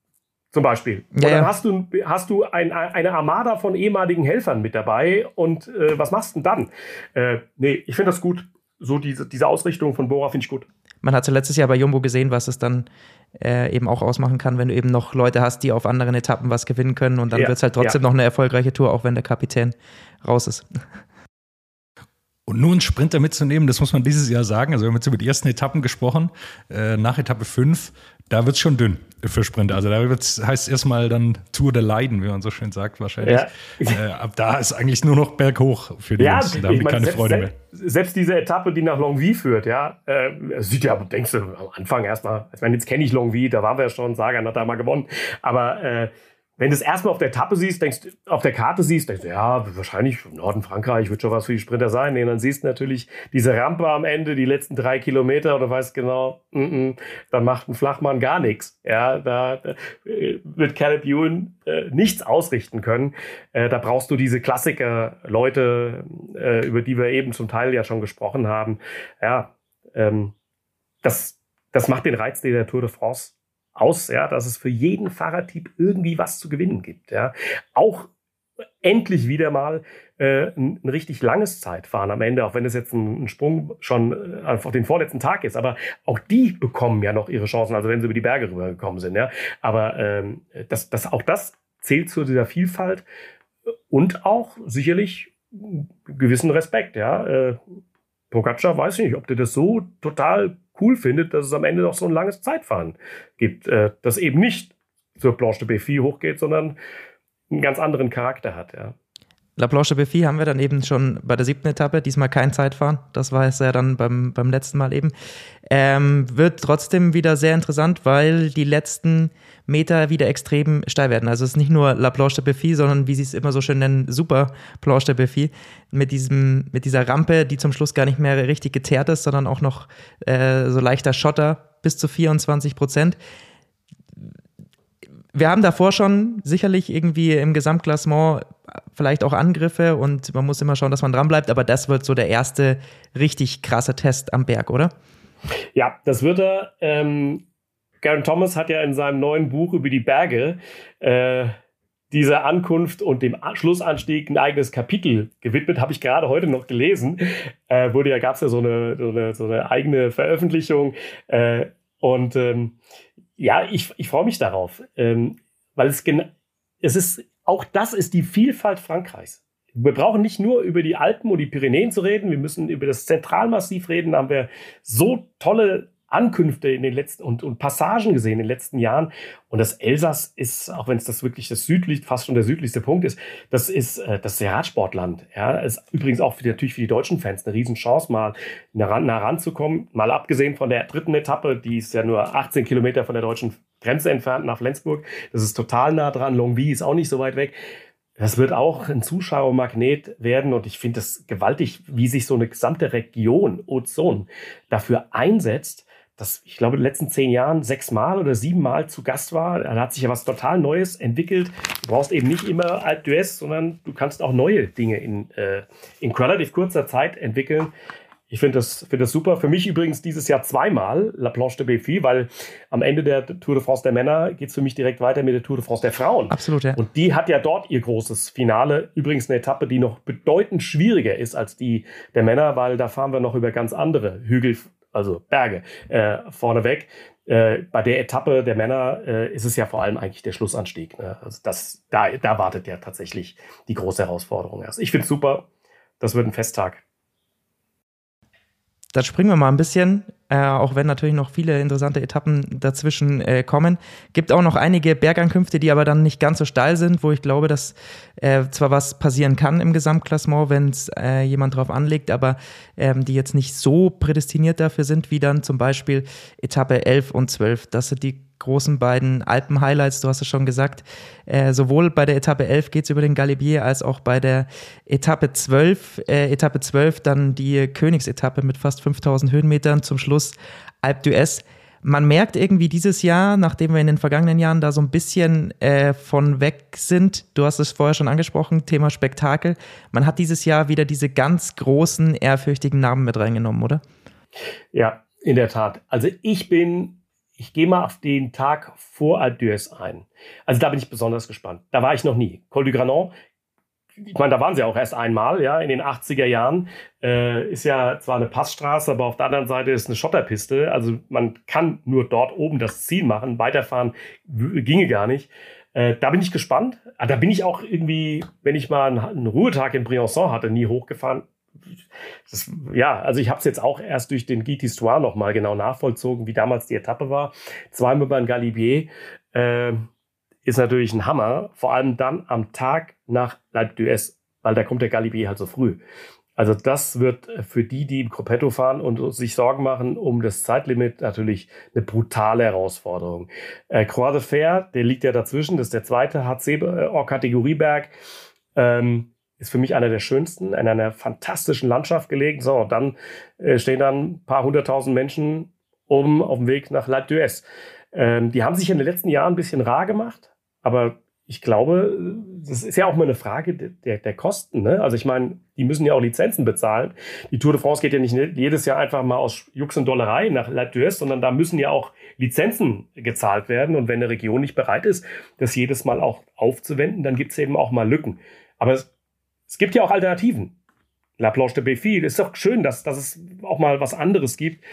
zum Beispiel. Und ja, dann hast du, hast du ein, eine Armada von ehemaligen Helfern mit dabei und äh, was machst du denn dann? Äh, nee, ich finde das gut. So diese, diese Ausrichtung von Bora finde ich gut. Man hat ja letztes Jahr bei Jumbo gesehen, was es dann äh, eben auch ausmachen kann, wenn du eben noch Leute hast, die auf anderen Etappen was gewinnen können und dann ja, wird es halt trotzdem ja. noch eine erfolgreiche Tour, auch wenn der Kapitän raus ist. Und nur einen Sprinter mitzunehmen, das muss man dieses Jahr sagen. Also wir haben jetzt über die ersten Etappen gesprochen. Äh, nach Etappe 5, da wird es schon dünn für Sprinter. Also da wird's, heißt erstmal dann Tour de Leiden, wie man so schön sagt wahrscheinlich. Ja. Äh, ab da ist eigentlich nur noch berghoch für die ja, Jungs. Da haben die keine selbst, Freude mehr. Selbst diese Etappe, die nach Longwy führt, ja, äh, sieht ja, denkst du, am Anfang erstmal, ich meine, jetzt kenne ich Longwy, da waren wir ja schon, Sagan hat da mal gewonnen, aber äh, wenn du es erstmal auf der Etappe siehst, denkst auf der Karte siehst, denkst du, ja, wahrscheinlich im Norden Frankreich wird schon was für die Sprinter sein. Nee, dann siehst du natürlich diese Rampe am Ende, die letzten drei Kilometer und du weißt genau, mm -mm, dann macht ein Flachmann gar nichts. Ja, da, da äh, wird Caleb Ewan äh, nichts ausrichten können. Äh, da brauchst du diese Klassiker, Leute, äh, über die wir eben zum Teil ja schon gesprochen haben. Ja, ähm, das, das macht den Reiz der Tour de France aus, ja, dass es für jeden Fahrertyp irgendwie was zu gewinnen gibt. Ja. Auch endlich wieder mal äh, ein, ein, richtig langes Zeitfahren am Ende, auch wenn es jetzt ein, ein Sprung schon äh, auf den vorletzten Tag ist. Aber auch die bekommen ja noch ihre Chancen, also wenn sie über die Berge rübergekommen sind. Ja. Aber ähm, das, das, auch das zählt zu dieser Vielfalt und auch sicherlich gewissen Respekt. Ja. Äh, Pogacar weiß ich nicht, ob der das so total cool findet, dass es am Ende noch so ein langes Zeitfahren gibt, äh, das eben nicht zur Planche de Béfi hochgeht, sondern einen ganz anderen Charakter hat. Ja. La Planche Béfi haben wir dann eben schon bei der siebten Etappe, diesmal kein Zeitfahren, das war es ja dann beim, beim letzten Mal eben. Ähm, wird trotzdem wieder sehr interessant, weil die letzten Meter wieder extrem steil werden. Also es ist nicht nur La Planche de Béfi, sondern wie sie es immer so schön nennen, Super Planche de Béfi, mit, diesem, mit dieser Rampe, die zum Schluss gar nicht mehr richtig geteert ist, sondern auch noch äh, so leichter Schotter bis zu 24 Prozent wir haben davor schon sicherlich irgendwie im Gesamtklassement vielleicht auch Angriffe und man muss immer schauen, dass man dranbleibt, aber das wird so der erste richtig krasse Test am Berg, oder? Ja, das wird er. Ähm, Garen Thomas hat ja in seinem neuen Buch über die Berge äh, dieser Ankunft und dem Schlussanstieg ein eigenes Kapitel gewidmet, habe ich gerade heute noch gelesen. Äh, wurde ja, gab es ja so eine, so, eine, so eine eigene Veröffentlichung. Äh, und ähm, ja, ich, ich freue mich darauf, ähm, weil es, es ist, auch das ist die Vielfalt Frankreichs. Wir brauchen nicht nur über die Alpen und die Pyrenäen zu reden, wir müssen über das Zentralmassiv reden. Da haben wir so tolle Ankünfte in den letzten und, und Passagen gesehen in den letzten Jahren. Und das Elsass ist, auch wenn es das wirklich das südlich, fast schon der südlichste Punkt ist, das ist äh, das Radsportland. Ja, ist übrigens auch für, natürlich für die deutschen Fans eine Riesenchance, mal nah, nah ranzukommen. Mal abgesehen von der dritten Etappe, die ist ja nur 18 Kilometer von der deutschen Grenze entfernt nach Flensburg. Das ist total nah dran. Longwy ist auch nicht so weit weg. Das wird auch ein Zuschauermagnet werden und ich finde es gewaltig, wie sich so eine gesamte Region Ozon dafür einsetzt, das, ich glaube, in den letzten zehn Jahren sechsmal oder siebenmal zu Gast war. Da hat sich ja was total Neues entwickelt. Du brauchst eben nicht immer Alp d'Huez, sondern du kannst auch neue Dinge in, äh, in relativ kurzer Zeit entwickeln. Ich finde das, find das super. Für mich übrigens dieses Jahr zweimal La Planche de Belfi, weil am Ende der Tour de France der Männer geht es für mich direkt weiter mit der Tour de France der Frauen. Absolut, ja. Und die hat ja dort ihr großes Finale. Übrigens eine Etappe, die noch bedeutend schwieriger ist als die der Männer, weil da fahren wir noch über ganz andere Hügel, also Berge, äh, vorneweg. Äh, bei der Etappe der Männer äh, ist es ja vor allem eigentlich der Schlussanstieg. Ne? Also das, da, da wartet ja tatsächlich die große Herausforderung erst. Ich finde es super. Das wird ein Festtag. Dann springen wir mal ein bisschen, äh, auch wenn natürlich noch viele interessante Etappen dazwischen äh, kommen. Gibt auch noch einige Bergankünfte, die aber dann nicht ganz so steil sind, wo ich glaube, dass äh, zwar was passieren kann im Gesamtklassement, wenn es äh, jemand drauf anlegt, aber ähm, die jetzt nicht so prädestiniert dafür sind, wie dann zum Beispiel Etappe 11 und 12. Das sind die großen beiden Alpen-Highlights, du hast es schon gesagt. Äh, sowohl bei der Etappe 11 geht es über den Galibier, als auch bei der Etappe 12. Äh, Etappe 12 dann die Königsetappe mit fast 5000 Höhenmetern. Zum Schluss Alp d'Huez. Man merkt irgendwie dieses Jahr, nachdem wir in den vergangenen Jahren da so ein bisschen äh, von weg sind, du hast es vorher schon angesprochen, Thema Spektakel, man hat dieses Jahr wieder diese ganz großen, ehrfürchtigen Namen mit reingenommen, oder? Ja, in der Tat. Also ich bin ich gehe mal auf den Tag vor Alpe d'Huez ein. Also da bin ich besonders gespannt. Da war ich noch nie. Col du Granon, ich meine, da waren sie auch erst einmal, ja, in den 80er Jahren. Äh, ist ja zwar eine Passstraße, aber auf der anderen Seite ist eine Schotterpiste. Also man kann nur dort oben das Ziel machen. Weiterfahren ginge gar nicht. Äh, da bin ich gespannt. Ah, da bin ich auch irgendwie, wenn ich mal einen, Ruhetag in Briançon hatte, nie hochgefahren das, ja, also ich habe es jetzt auch erst durch den Guide d'Histoire nochmal genau nachvollzogen, wie damals die Etappe war. Zweimal beim Galibier äh, ist natürlich ein Hammer, vor allem dann am Tag nach L'Alpe d'Huez, weil da kommt der Galibier halt so früh. Also das wird für die, die im Gruppetto fahren und sich Sorgen machen um das Zeitlimit, natürlich eine brutale Herausforderung. Äh, Croix de Fer, der liegt ja dazwischen, das ist der zweite HC-Kategorieberg. Ähm, ist für mich einer der schönsten, in einer fantastischen Landschaft gelegen. So, dann äh, stehen dann ein paar hunderttausend Menschen oben auf dem Weg nach L'Alpe d'Huez. Ähm, die haben sich in den letzten Jahren ein bisschen rar gemacht, aber ich glaube, das ist ja auch mal eine Frage der, der Kosten. Ne? Also ich meine, die müssen ja auch Lizenzen bezahlen. Die Tour de France geht ja nicht jedes Jahr einfach mal aus Jux und Dollerei nach L'Alpe d'Huez, sondern da müssen ja auch Lizenzen gezahlt werden. Und wenn eine Region nicht bereit ist, das jedes Mal auch aufzuwenden, dann gibt es eben auch mal Lücken. Aber es es gibt ja auch Alternativen. La Planche de Béfi, ist doch schön, dass, dass es auch mal was anderes gibt.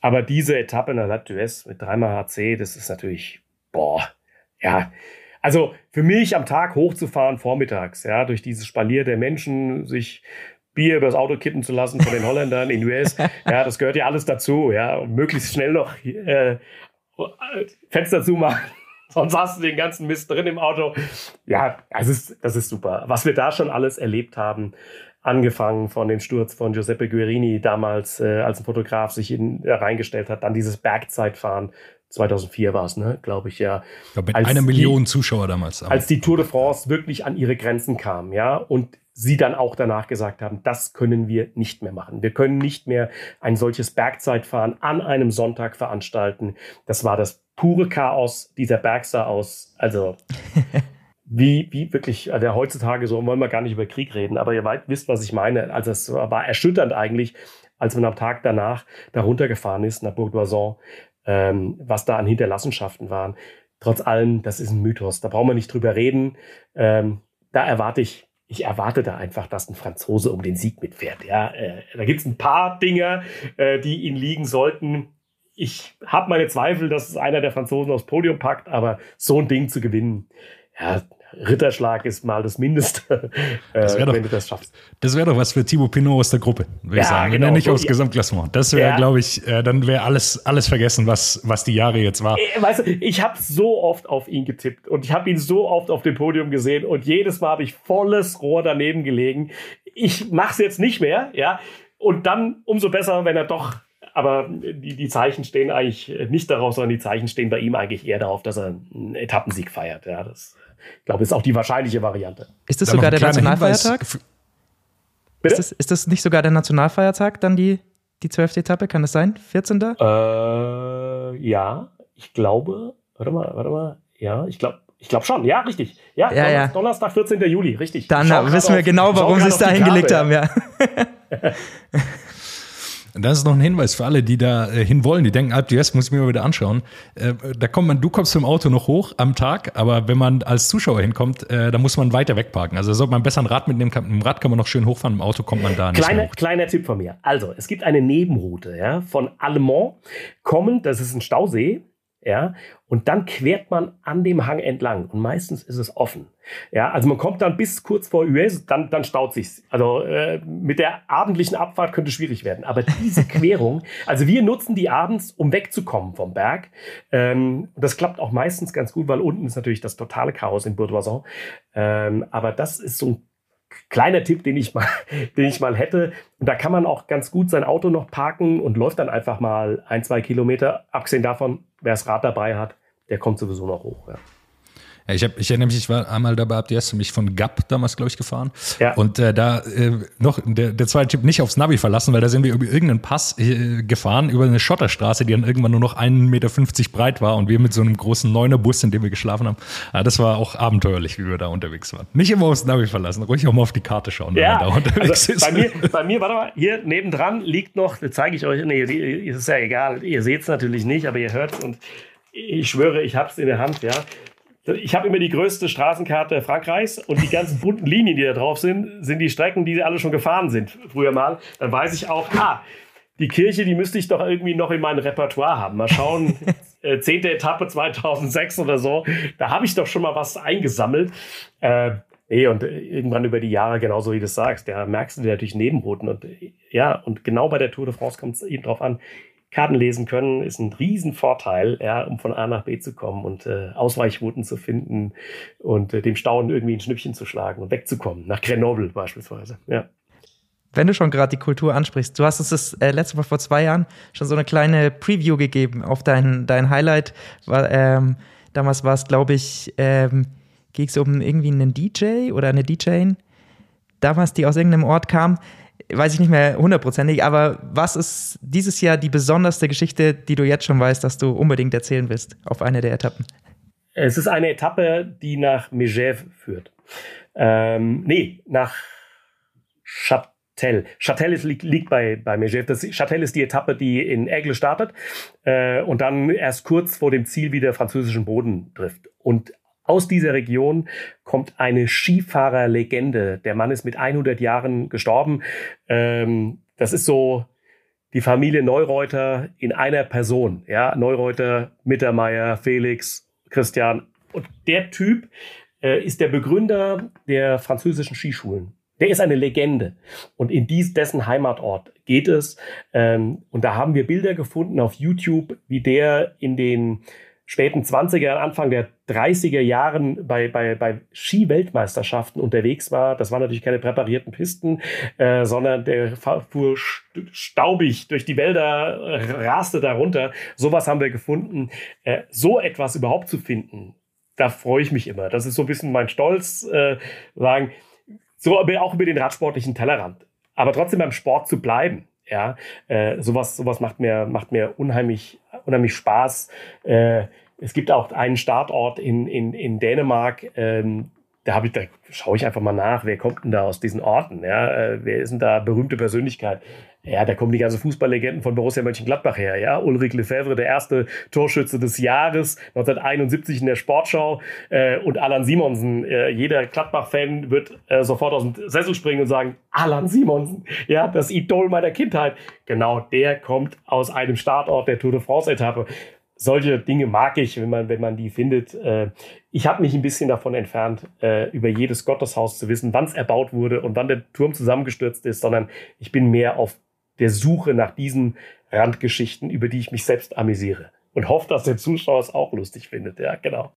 Aber diese Etappe in der La d'Huez mit dreimal HC, das ist natürlich, boah, ja. Also für mich am Tag hochzufahren vormittags, ja, durch dieses Spalier der Menschen, sich Bier übers Auto kippen zu lassen von den Holländern in US, ja, das gehört ja alles dazu, ja, und möglichst schnell noch äh, Fenster zumachen Sonst hast du den ganzen Mist drin im Auto. Ja, das ist, das ist super. Was wir da schon alles erlebt haben, angefangen von dem Sturz von Giuseppe Guerini damals, äh, als ein Fotograf sich in, äh, reingestellt hat, dann dieses Bergzeitfahren. 2004 war es, ne, glaube ich ja. Ich glaube, mit als einer Million die, Zuschauer damals. Aber. Als die Tour de France wirklich an ihre Grenzen kam, ja, und sie dann auch danach gesagt haben, das können wir nicht mehr machen. Wir können nicht mehr ein solches Bergzeitfahren an einem Sonntag veranstalten. Das war das pure Chaos dieser Bergster aus. Also wie, wie wirklich, also heutzutage so wollen wir gar nicht über Krieg reden, aber ihr weit, wisst, was ich meine. Also es war erschütternd eigentlich, als man am Tag danach da runtergefahren ist nach Bourg d'Oisson. Ähm, was da an Hinterlassenschaften waren. Trotz allem, das ist ein Mythos. Da brauchen wir nicht drüber reden. Ähm, da erwarte ich, ich erwarte da einfach, dass ein Franzose um den Sieg mitfährt. Ja, äh, da gibt es ein paar Dinge, äh, die ihn liegen sollten. Ich habe meine Zweifel, dass es einer der Franzosen aufs Podium packt, aber so ein Ding zu gewinnen, ja, Ritterschlag ist mal das Mindeste, äh, das doch, wenn du das schaffst. Das wäre doch was für Thibaut Pinot aus der Gruppe, würde ja, ich sagen. Genau. Wenn er nicht aufs ja. Gesamtklassement. Das wäre, ja. glaube ich, äh, dann wäre alles, alles vergessen, was, was die Jahre jetzt war. Äh, weißt du, ich habe so oft auf ihn getippt und ich habe ihn so oft auf dem Podium gesehen und jedes Mal habe ich volles Rohr daneben gelegen. Ich mache es jetzt nicht mehr, ja. Und dann umso besser, wenn er doch aber die, die Zeichen stehen eigentlich nicht darauf, sondern die Zeichen stehen bei ihm eigentlich eher darauf, dass er einen Etappensieg feiert. Ja, das ich glaube, ist auch die wahrscheinliche Variante. Ist das sogar der Nationalfeiertag? Ist das, ist das nicht sogar der Nationalfeiertag, dann die, die 12. Etappe? Kann das sein? 14. Äh, ja, ich glaube, warte mal, warte mal, ja, ich glaube, ich glaube schon, ja, richtig. Ja, ja, ja. Donnerstag, 14. Juli, richtig. Dann wissen wir auf, genau, warum sie es da hingelegt haben, ja. Das ist noch ein Hinweis für alle, die da äh, hin wollen. Die denken, Alp d'Huez muss ich mir mal wieder anschauen. Äh, da kommt man, du kommst zum Auto noch hoch am Tag, aber wenn man als Zuschauer hinkommt, äh, da muss man weiter wegparken. Also sollte man besser ein Rad mitnehmen. Mit dem Rad kann man noch schön hochfahren, im Auto kommt man da nicht Kleiner, kleiner Tipp von mir. Also, es gibt eine Nebenroute ja, von Allemont kommend, das ist ein Stausee, ja, und dann quert man an dem Hang entlang und meistens ist es offen. Ja, also man kommt dann bis kurz vor US, dann, dann staut sich's. Also äh, mit der abendlichen Abfahrt könnte schwierig werden. Aber diese Querung, also wir nutzen die abends, um wegzukommen vom Berg. Ähm, das klappt auch meistens ganz gut, weil unten ist natürlich das totale Chaos in Bourdoisan. Ähm, aber das ist so ein kleiner Tipp, den ich mal, den ich mal hätte. Und da kann man auch ganz gut sein Auto noch parken und läuft dann einfach mal ein, zwei Kilometer. Abgesehen davon, wer das Rad dabei hat, der kommt sowieso noch hoch. Ja. Ja, ich, hab, ich erinnere mich, ich war einmal dabei, habt ihr erst mich von Gap damals, glaube ich, gefahren. Ja. Und äh, da äh, noch der, der zweite Tipp nicht aufs Navi verlassen, weil da sind wir über irgendeinen Pass äh, gefahren, über eine Schotterstraße, die dann irgendwann nur noch 1,50 Meter breit war und wir mit so einem großen Neuner-Bus, in dem wir geschlafen haben. Ja, das war auch abenteuerlich, wie wir da unterwegs waren. Nicht immer aufs Navi verlassen, ruhig auch mal auf die Karte schauen, wenn man da unterwegs also ist. Bei mir, bei mir, warte mal, hier nebendran liegt noch, das zeige ich euch, nee, ist ja egal, ihr seht es natürlich nicht, aber ihr hört es und ich schwöre, ich habe es in der Hand, ja. Ich habe immer die größte Straßenkarte Frankreichs und die ganzen bunten Linien, die da drauf sind, sind die Strecken, die alle schon gefahren sind früher mal. Dann weiß ich auch, ah, die Kirche, die müsste ich doch irgendwie noch in meinem Repertoire haben. Mal schauen, äh, zehnte Etappe 2006 oder so, da habe ich doch schon mal was eingesammelt. Äh, Nee, und irgendwann über die Jahre, genauso wie du sagst, da merkst du dir natürlich Nebenrouten. Und ja, und genau bei der Tour de France kommt es eben drauf an, Karten lesen können, ist ein Riesenvorteil, ja, um von A nach B zu kommen und äh, Ausweichrouten zu finden und äh, dem Stauen irgendwie ein Schnippchen zu schlagen und wegzukommen, nach Grenoble beispielsweise. Ja. Wenn du schon gerade die Kultur ansprichst, du hast uns das äh, letzte Mal vor zwei Jahren schon so eine kleine Preview gegeben auf dein, dein Highlight. War, ähm, damals war es, glaube ich, ähm, ging es um irgendwie einen DJ oder eine DJin, damals, die aus irgendeinem Ort kam weiß ich nicht mehr hundertprozentig, aber was ist dieses Jahr die besonderste Geschichte, die du jetzt schon weißt, dass du unbedingt erzählen willst auf einer der Etappen? Es ist eine Etappe, die nach Megève führt. Ähm, nee, nach Châtel. Châtel ist, liegt, liegt bei, bei Megève. Châtel ist die Etappe, die in Aigle startet äh, und dann erst kurz vor dem Ziel wieder französischen Boden trifft. Und aus dieser Region kommt eine Skifahrerlegende. Der Mann ist mit 100 Jahren gestorben. Ähm, das ist so die Familie Neureuter in einer Person. Ja, Neureuter, Mittermeier, Felix, Christian. Und der Typ äh, ist der Begründer der französischen Skischulen. Der ist eine Legende. Und in dies, dessen Heimatort geht es. Ähm, und da haben wir Bilder gefunden auf YouTube, wie der in den späten 20er, Anfang der 30er Jahren bei, bei, bei Ski-Weltmeisterschaften unterwegs war. Das waren natürlich keine präparierten Pisten, äh, sondern der fuhr staubig durch die Wälder, raste darunter. Sowas haben wir gefunden. Äh, so etwas überhaupt zu finden, da freue ich mich immer. Das ist so ein bisschen mein Stolz, äh, sagen, so auch über den radsportlichen Tellerrand. Aber trotzdem beim Sport zu bleiben. Ja, äh, sowas, sowas macht mir, macht mir unheimlich, unheimlich Spaß. Äh, es gibt auch einen Startort in, in, in Dänemark, ähm, da habe ich, da schaue ich einfach mal nach, wer kommt denn da aus diesen Orten? Ja, äh, wer ist denn da berühmte Persönlichkeit? Ja, da kommen die ganzen Fußballlegenden von Borussia Mönchengladbach her. Ja, Ulrich Lefebvre, der erste Torschütze des Jahres, 1971 in der Sportschau. Äh, und Alan Simonsen. Äh, jeder Gladbach-Fan wird äh, sofort aus dem Sessel springen und sagen, Alan Simonsen, ja, das Idol meiner Kindheit. Genau, der kommt aus einem Startort der Tour de France-Etappe solche Dinge mag ich, wenn man, wenn man die findet. Äh, ich habe mich ein bisschen davon entfernt, äh, über jedes Gotteshaus zu wissen, wann es erbaut wurde und wann der Turm zusammengestürzt ist, sondern ich bin mehr auf der Suche nach diesen Randgeschichten, über die ich mich selbst amüsiere. Und hoffe, dass der Zuschauer es auch lustig findet. Ja, genau.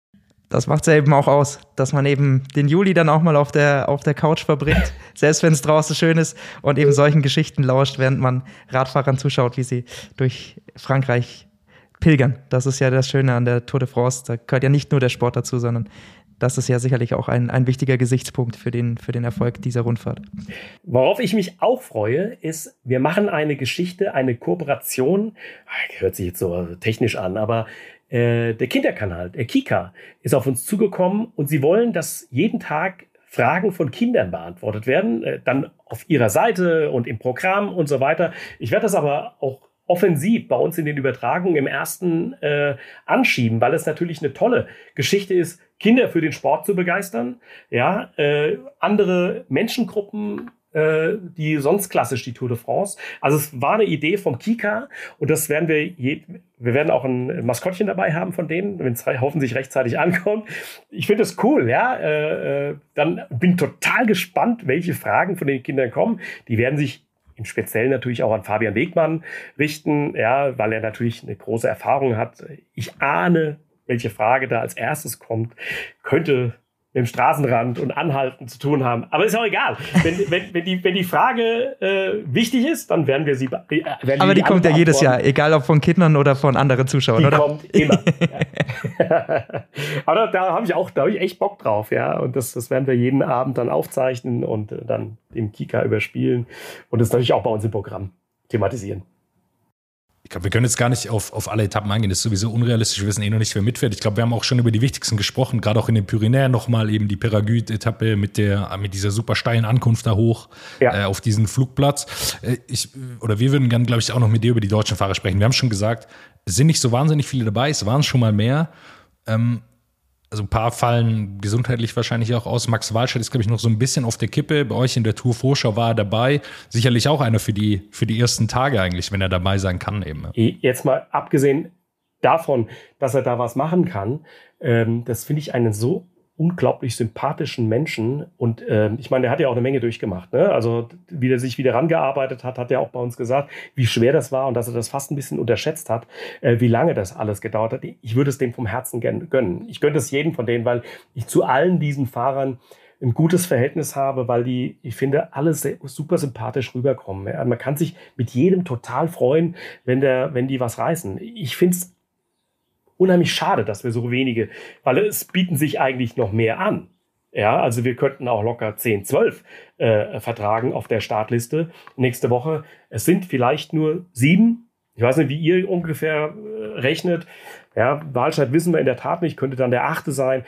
Das macht es ja eben auch aus, dass man eben den Juli dann auch mal auf der, auf der Couch verbringt, selbst wenn es draußen schön ist und eben solchen Geschichten lauscht, während man Radfahrern zuschaut, wie sie durch Frankreich pilgern. Das ist ja das Schöne an der Tour de France. Da gehört ja nicht nur der Sport dazu, sondern das ist ja sicherlich auch ein, ein wichtiger Gesichtspunkt für den, für den Erfolg dieser Rundfahrt. Worauf ich mich auch freue, ist, wir machen eine Geschichte, eine Kooperation, ah, hört sich jetzt so technisch an, aber äh, der Kinderkanal, der Kika, ist auf uns zugekommen und sie wollen, dass jeden Tag Fragen von Kindern beantwortet werden, äh, dann auf ihrer Seite und im Programm und so weiter. Ich werde das aber auch offensiv bei uns in den Übertragungen im ersten äh, anschieben, weil es natürlich eine tolle Geschichte ist, Kinder für den Sport zu begeistern, ja, äh, andere Menschengruppen äh, die sonst klassisch die Tour de France. Also es war eine Idee vom Kika und das werden wir je, wir werden auch ein Maskottchen dabei haben von denen, wenn es hoffentlich rechtzeitig ankommt. Ich finde es cool, ja. Äh, äh, dann bin total gespannt, welche Fragen von den Kindern kommen. Die werden sich im Speziellen natürlich auch an Fabian Wegmann richten, ja, weil er natürlich eine große Erfahrung hat. Ich ahne, welche Frage da als erstes kommt, könnte mit dem Straßenrand und Anhalten zu tun haben. Aber ist auch egal. Wenn, wenn, wenn, die, wenn die Frage äh, wichtig ist, dann werden wir sie. Äh, werden Aber die, die kommt ja jedes Jahr, egal ob von Kindern oder von anderen Zuschauern, die oder? kommt immer. Aber da, da habe ich auch, da habe ich echt Bock drauf, ja. Und das, das werden wir jeden Abend dann aufzeichnen und äh, dann im Kika überspielen und das natürlich auch bei uns im Programm thematisieren ich glaube, wir können jetzt gar nicht auf, auf alle Etappen eingehen. Das ist sowieso unrealistisch. Wir wissen eh noch nicht, wer mitfährt. Ich glaube, wir haben auch schon über die wichtigsten gesprochen, gerade auch in den Pyrenäen nochmal eben die Peragüt-Etappe mit der, mit dieser super steilen Ankunft da hoch ja. äh, auf diesen Flugplatz. Äh, ich, oder wir würden gerne, glaube ich, auch noch mit dir über die deutschen Fahrer sprechen. Wir haben schon gesagt, es sind nicht so wahnsinnig viele dabei. Es waren schon mal mehr. Ähm, also ein paar fallen gesundheitlich wahrscheinlich auch aus. Max Walscheid ist, glaube ich, noch so ein bisschen auf der Kippe. Bei euch in der Tour Vorschau war er dabei. Sicherlich auch einer für die, für die ersten Tage eigentlich, wenn er dabei sein kann eben. Jetzt mal abgesehen davon, dass er da was machen kann, ähm, das finde ich einen so unglaublich sympathischen Menschen. Und äh, ich meine, der hat ja auch eine Menge durchgemacht. Ne? Also wie er sich wieder rangearbeitet hat, hat er auch bei uns gesagt, wie schwer das war und dass er das fast ein bisschen unterschätzt hat, äh, wie lange das alles gedauert hat. Ich würde es dem vom Herzen gönnen. Ich gönne es jedem von denen, weil ich zu allen diesen Fahrern ein gutes Verhältnis habe, weil die, ich finde, alle super sympathisch rüberkommen. Man kann sich mit jedem total freuen, wenn der, wenn die was reißen. Ich finde es unheimlich schade, dass wir so wenige, weil es bieten sich eigentlich noch mehr an. Ja, also wir könnten auch locker 10, 12 äh, vertragen auf der Startliste nächste Woche. Es sind vielleicht nur sieben. Ich weiß nicht, wie ihr ungefähr äh, rechnet. Ja, Wahlscheid wissen wir in der Tat nicht, könnte dann der achte sein.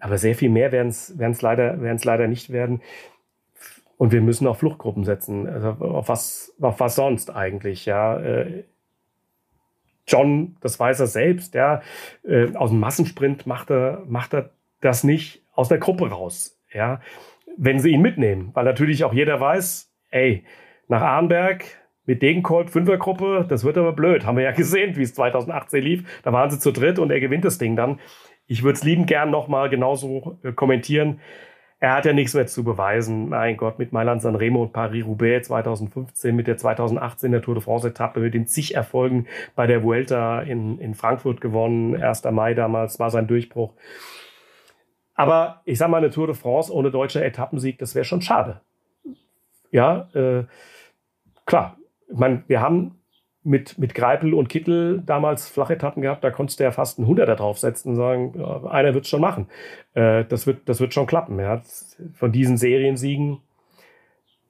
Aber sehr viel mehr werden es leider, leider nicht werden. Und wir müssen auf Fluchtgruppen setzen. Also auf was, auf was sonst eigentlich, ja. Äh, John, das weiß er selbst, ja, äh, aus dem Massensprint macht er, macht er das nicht aus der Gruppe raus, ja, wenn sie ihn mitnehmen, weil natürlich auch jeder weiß, ey, nach Arnberg mit Degenkolb Fünfergruppe, das wird aber blöd, haben wir ja gesehen, wie es 2018 lief, da waren sie zu dritt und er gewinnt das Ding dann. Ich würde es lieben gern nochmal genauso äh, kommentieren er hat ja nichts mehr zu beweisen. Mein Gott, mit Mailand Sanremo und Paris-Roubaix 2015, mit der 2018 der Tour de France-Etappe, mit den zig Erfolgen bei der Vuelta in, in Frankfurt gewonnen. 1. Mai damals war sein Durchbruch. Aber ich sag mal, eine Tour de France ohne deutscher Etappensieg, das wäre schon schade. Ja, äh, klar. Ich meine, wir haben mit, mit Greipel und Kittel damals Flachetappen gehabt, da konntest du ja fast einen Hunderter draufsetzen und sagen, ja, einer wird es schon machen. Äh, das, wird, das wird schon klappen. Ja. Von diesen Seriensiegen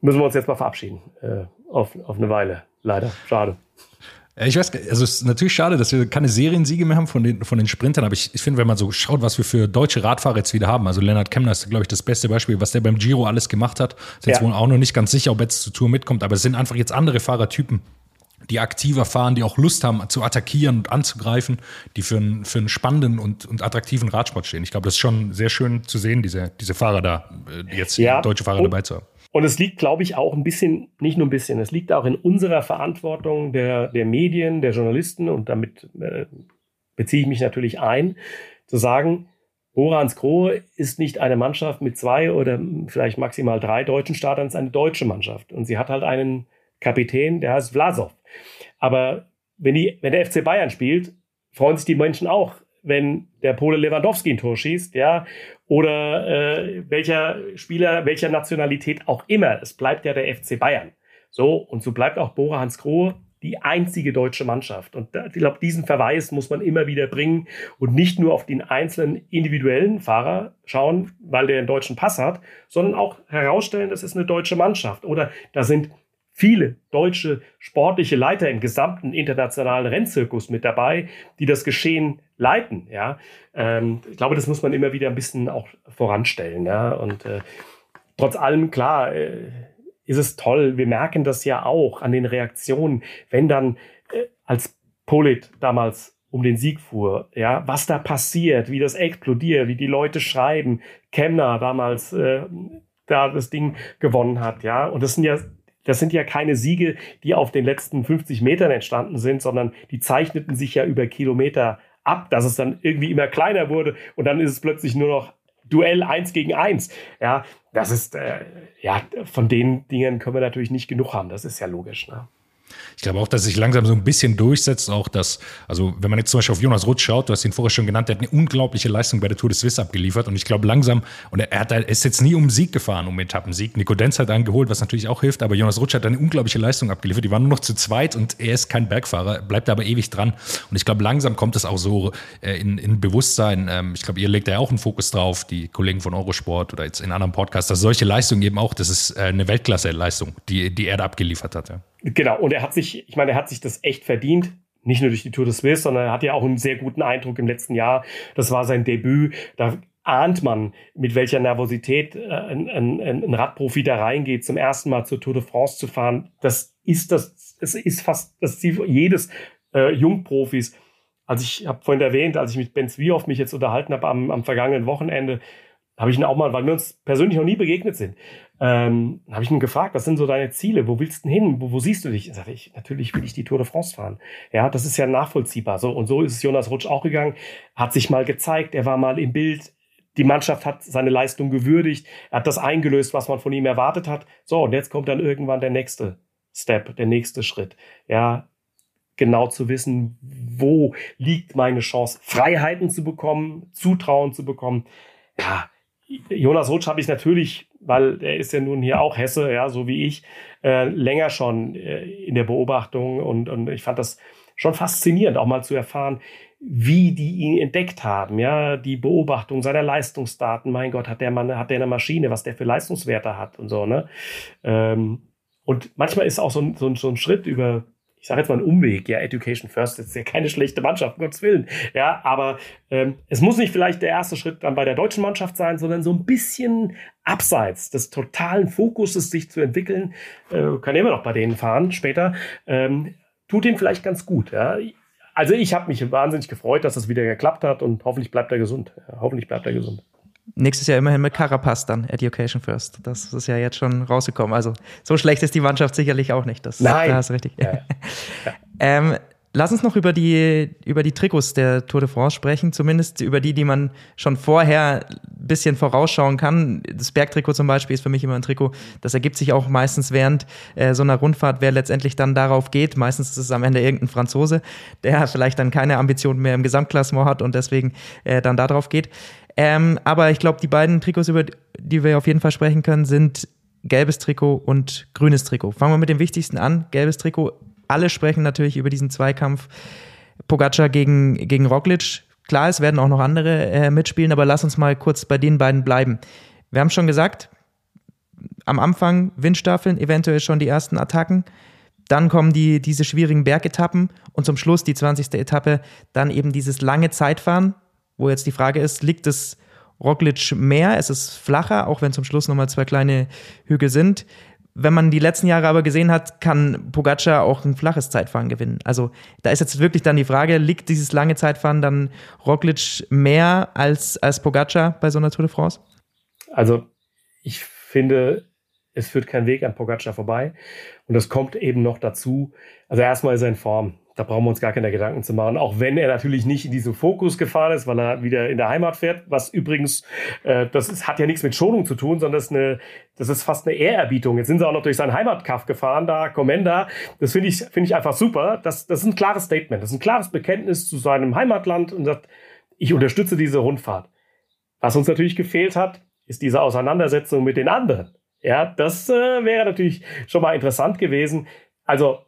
müssen wir uns jetzt mal verabschieden. Äh, auf, auf eine Weile. Leider. Schade. Ich weiß, also es ist natürlich schade, dass wir keine Seriensiege mehr haben von den, von den Sprintern, aber ich, ich finde, wenn man so schaut, was wir für deutsche Radfahrer jetzt wieder haben, also Lennart Kemner ist, glaube ich, das beste Beispiel, was der beim Giro alles gemacht hat. Ist jetzt Ja. wohl auch noch nicht ganz sicher, ob er jetzt zur Tour mitkommt, aber es sind einfach jetzt andere Fahrertypen, die aktiver fahren, die auch Lust haben zu attackieren und anzugreifen, die für einen, für einen spannenden und, und attraktiven Radsport stehen. Ich glaube, das ist schon sehr schön zu sehen, diese, diese Fahrer da, äh, jetzt Ja. deutsche Fahrer Und- dabei zu haben. Und es liegt, glaube ich, auch ein bisschen, nicht nur ein bisschen, es liegt auch in unserer Verantwortung der, der Medien, der Journalisten und damit äh, beziehe ich mich natürlich ein, zu sagen, Borans Grohe ist nicht eine Mannschaft mit zwei oder vielleicht maximal drei deutschen Startern, es ist eine deutsche Mannschaft. Und sie hat halt einen Kapitän, der heißt Vlasov. Aber wenn, die, wenn der FC Bayern spielt, freuen sich die Menschen auch, wenn der Pole Lewandowski ein Tor schießt, ja, oder äh, welcher Spieler, welcher Nationalität auch immer. Es bleibt ja der FC Bayern. So, und so bleibt auch Bora Hans Grohe die einzige deutsche Mannschaft. Und da, ich glaube, diesen Verweis muss man immer wieder bringen und nicht nur auf den einzelnen individuellen Fahrer schauen, weil der einen deutschen Pass hat, sondern auch herausstellen, das ist eine deutsche Mannschaft. Oder da sind viele deutsche sportliche Leiter im gesamten internationalen Rennzirkus mit dabei, die das Geschehen leiten. Ja, ähm, ich glaube, das muss man immer wieder ein bisschen auch voranstellen. Ja, und äh, trotz allem klar äh, ist es toll. Wir merken das ja auch an den Reaktionen, wenn dann äh, als Polit damals um den Sieg fuhr, ja, was da passiert, wie das explodiert, wie die Leute schreiben. Kemner damals äh, da das Ding gewonnen hat, ja, und das sind ja das sind ja keine Siege, die auf den letzten 50 Metern entstanden sind, sondern die zeichneten sich ja über Kilometer ab, dass es dann irgendwie immer kleiner wurde und dann ist es plötzlich nur noch Duell eins gegen eins. Ja, das ist, äh, ja, von den Dingen können wir natürlich nicht genug haben. Das ist ja logisch. Ne? Ich glaube auch, dass sich langsam so ein bisschen durchsetzt, auch dass, also wenn man jetzt zum Beispiel auf Jonas Rutsch schaut, du hast ihn vorher schon genannt, der hat eine unglaubliche Leistung bei der Tour de Suisse abgeliefert und ich glaube langsam, und er, hat, er ist jetzt nie um Sieg gefahren, um Etappensieg. Nico Denz hat einen geholt, was natürlich auch hilft, aber Jonas Rutsch hat eine unglaubliche Leistung abgeliefert. Die waren nur noch zu zweit und er ist kein Bergfahrer, bleibt aber ewig dran. Und ich glaube, langsam kommt es auch so äh, in, in Bewusstsein. Ähm, ich glaube, ihr legt da ja auch einen Fokus drauf, die Kollegen von Eurosport oder jetzt in anderen Podcasts, dass solche Leistungen eben auch, das ist äh, eine Weltklasse-Leistung, die, die er da abgeliefert hat. Ja. Genau, und er hat sich, ich meine, er hat sich das echt verdient. Nicht nur durch die Tour de Suisse, sondern er hat ja auch einen sehr guten Eindruck im letzten Jahr. Das war sein Debüt. Da ahnt man, mit welcher Nervosität äh, ein, ein, ein Radprofi da reingeht, zum ersten Mal zur Tour de France zu fahren. Das ist das, es ist fast das Ziel jedes äh, Jungprofis. Also ich habe vorhin erwähnt, als ich mit Ben Zwiehoff mich jetzt unterhalten habe am, am vergangenen Wochenende, habe ich ihn auch mal, weil wir uns persönlich noch nie begegnet sind, ähm, habe ich ihn gefragt, was sind so deine Ziele? Wo willst du hin? Wo, wo siehst du dich? Sag ich, natürlich will ich die Tour de France fahren. Ja, das ist ja nachvollziehbar. So, und so ist es Jonas Rutsch auch gegangen, hat sich mal gezeigt, er war mal im Bild. Die Mannschaft hat seine Leistung gewürdigt, er hat das eingelöst, was man von ihm erwartet hat. So, und jetzt kommt dann irgendwann der nächste Step, der nächste Schritt. Ja, genau zu wissen, wo liegt meine Chance, Freiheiten zu bekommen, Zutrauen zu bekommen. Ja, Jonas Rutsch habe ich natürlich, weil er ist ja nun hier auch Hesse, ja, so wie ich, äh, länger schon äh, in der Beobachtung und, und ich fand das schon faszinierend, auch mal zu erfahren, wie die ihn entdeckt haben, ja, die Beobachtung seiner Leistungsdaten, mein Gott, hat der Mann, hat der eine Maschine, was der für Leistungswerte hat und so, ne? Ähm, und manchmal ist auch so ein, so ein, so ein Schritt über ich sage jetzt mal einen Umweg, ja, Education First ist ja keine schlechte Mannschaft, um Gottes Willen. Ja, aber ähm, es muss nicht vielleicht der erste Schritt dann bei der deutschen Mannschaft sein, sondern so ein bisschen abseits des totalen Fokuses sich zu entwickeln, äh, kann immer noch bei denen fahren später, ähm, tut ihm vielleicht ganz gut. Ja. Also ich habe mich wahnsinnig gefreut, dass das wieder geklappt hat und hoffentlich bleibt er gesund. Ja, hoffentlich bleibt er gesund. Nächstes Jahr immerhin mit Carapaz dann, Education First. Das ist ja jetzt schon rausgekommen. Also so schlecht ist die Mannschaft sicherlich auch nicht. Das, Nein. Da hast du richtig. Ja. ähm, lass uns noch über die, über die Trikots der Tour de France sprechen, zumindest über die, die man schon vorher ein bisschen vorausschauen kann. Das Bergtrikot zum Beispiel ist für mich immer ein Trikot, das ergibt sich auch meistens während äh, so einer Rundfahrt, wer letztendlich dann darauf geht. Meistens ist es am Ende irgendein Franzose, der vielleicht dann keine Ambitionen mehr im Gesamtklassement hat und deswegen äh, dann darauf geht. Ähm, aber ich glaube, die beiden Trikots, über die wir auf jeden Fall sprechen können, sind gelbes Trikot und grünes Trikot. Fangen wir mit dem wichtigsten an. Gelbes Trikot. Alle sprechen natürlich über diesen Zweikampf Pogacar gegen, gegen Roglic. Klar, es werden auch noch andere äh, mitspielen, aber lass uns mal kurz bei den beiden bleiben. Wir haben schon gesagt, am Anfang Windstaffeln, eventuell schon die ersten Attacken. Dann kommen die, diese schwierigen Bergetappen und zum Schluss die 20. Etappe, dann eben dieses lange Zeitfahren, wo jetzt die Frage ist, liegt es Roglic mehr? Es ist flacher, auch wenn zum Schluss nochmal zwei kleine Hügel sind. Wenn man die letzten Jahre aber gesehen hat, kann Pogacar auch ein flaches Zeitfahren gewinnen. Also da ist jetzt wirklich dann die Frage, liegt dieses lange Zeitfahren dann Roglic mehr als, als Pogacar bei so einer Tour de France? Also ich finde, es führt kein Weg an Pogacar vorbei. Und das kommt eben noch dazu. Also erstmal ist er in Form. Da brauchen wir uns gar keine Gedanken zu machen. Auch wenn er natürlich nicht in diesen Fokus gefahren ist, weil er wieder in der Heimat fährt. Was übrigens, äh, das ist, hat ja nichts mit Schonung zu tun, sondern das ist, eine, das ist fast eine Ehrerbietung. Jetzt sind sie auch noch durch seinen Heimatkaff gefahren, da, Comenda. Das finde ich, finde ich einfach super. Das, das ist ein klares Statement. Das ist ein klares Bekenntnis zu seinem Heimatland und sagt, ich unterstütze diese Rundfahrt. Was uns natürlich gefehlt hat, ist diese Auseinandersetzung mit den anderen. Ja, das äh, wäre natürlich schon mal interessant gewesen. Also,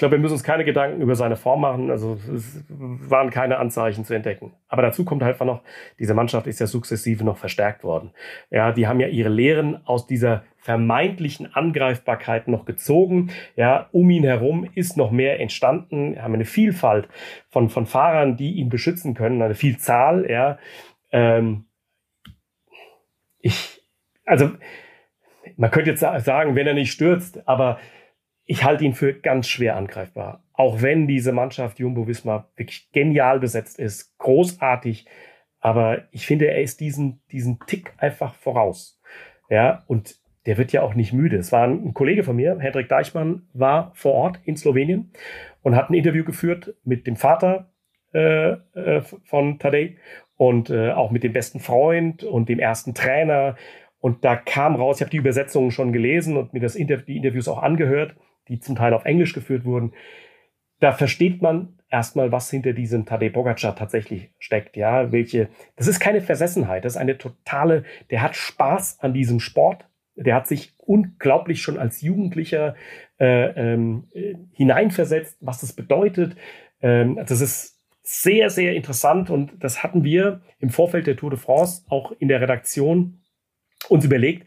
glaube, wir müssen uns keine Gedanken über seine Form machen. Also, es waren keine Anzeichen zu entdecken. Aber dazu kommt halt einfach noch, diese Mannschaft ist ja sukzessive noch verstärkt worden. Ja, die haben ja ihre Lehren aus dieser vermeintlichen Angreifbarkeit noch gezogen. Ja, um ihn herum ist noch mehr entstanden. Wir haben eine Vielfalt von, von Fahrern, die ihn beschützen können, eine Vielzahl, ja. Ähm, ich, also, man könnte jetzt sagen, wenn er nicht stürzt, aber ich halte ihn für ganz schwer angreifbar. Auch wenn diese Mannschaft Jumbo Wismar wirklich genial besetzt ist, großartig, aber ich finde, er ist diesen, diesen Tick einfach voraus. Ja, und der wird ja auch nicht müde. Es war ein Kollege von mir, Hendrik Deichmann, war vor Ort in Slowenien und hat ein Interview geführt mit dem Vater äh, äh, von Tadej und äh, auch mit dem besten Freund und dem ersten Trainer und da kam raus, ich habe die Übersetzungen schon gelesen und mir das Interv die Interviews auch angehört, die zum Teil auf Englisch geführt wurden. Da versteht man erstmal, was hinter diesem Tadej Pogacar tatsächlich steckt. Ja, welche, das ist keine Versessenheit, das ist eine totale, der hat Spaß an diesem Sport. Der hat sich unglaublich schon als Jugendlicher äh, ähm, hineinversetzt, was das bedeutet. Ähm, das ist sehr, sehr interessant und das hatten wir im Vorfeld der Tour de France auch in der Redaktion uns überlegt,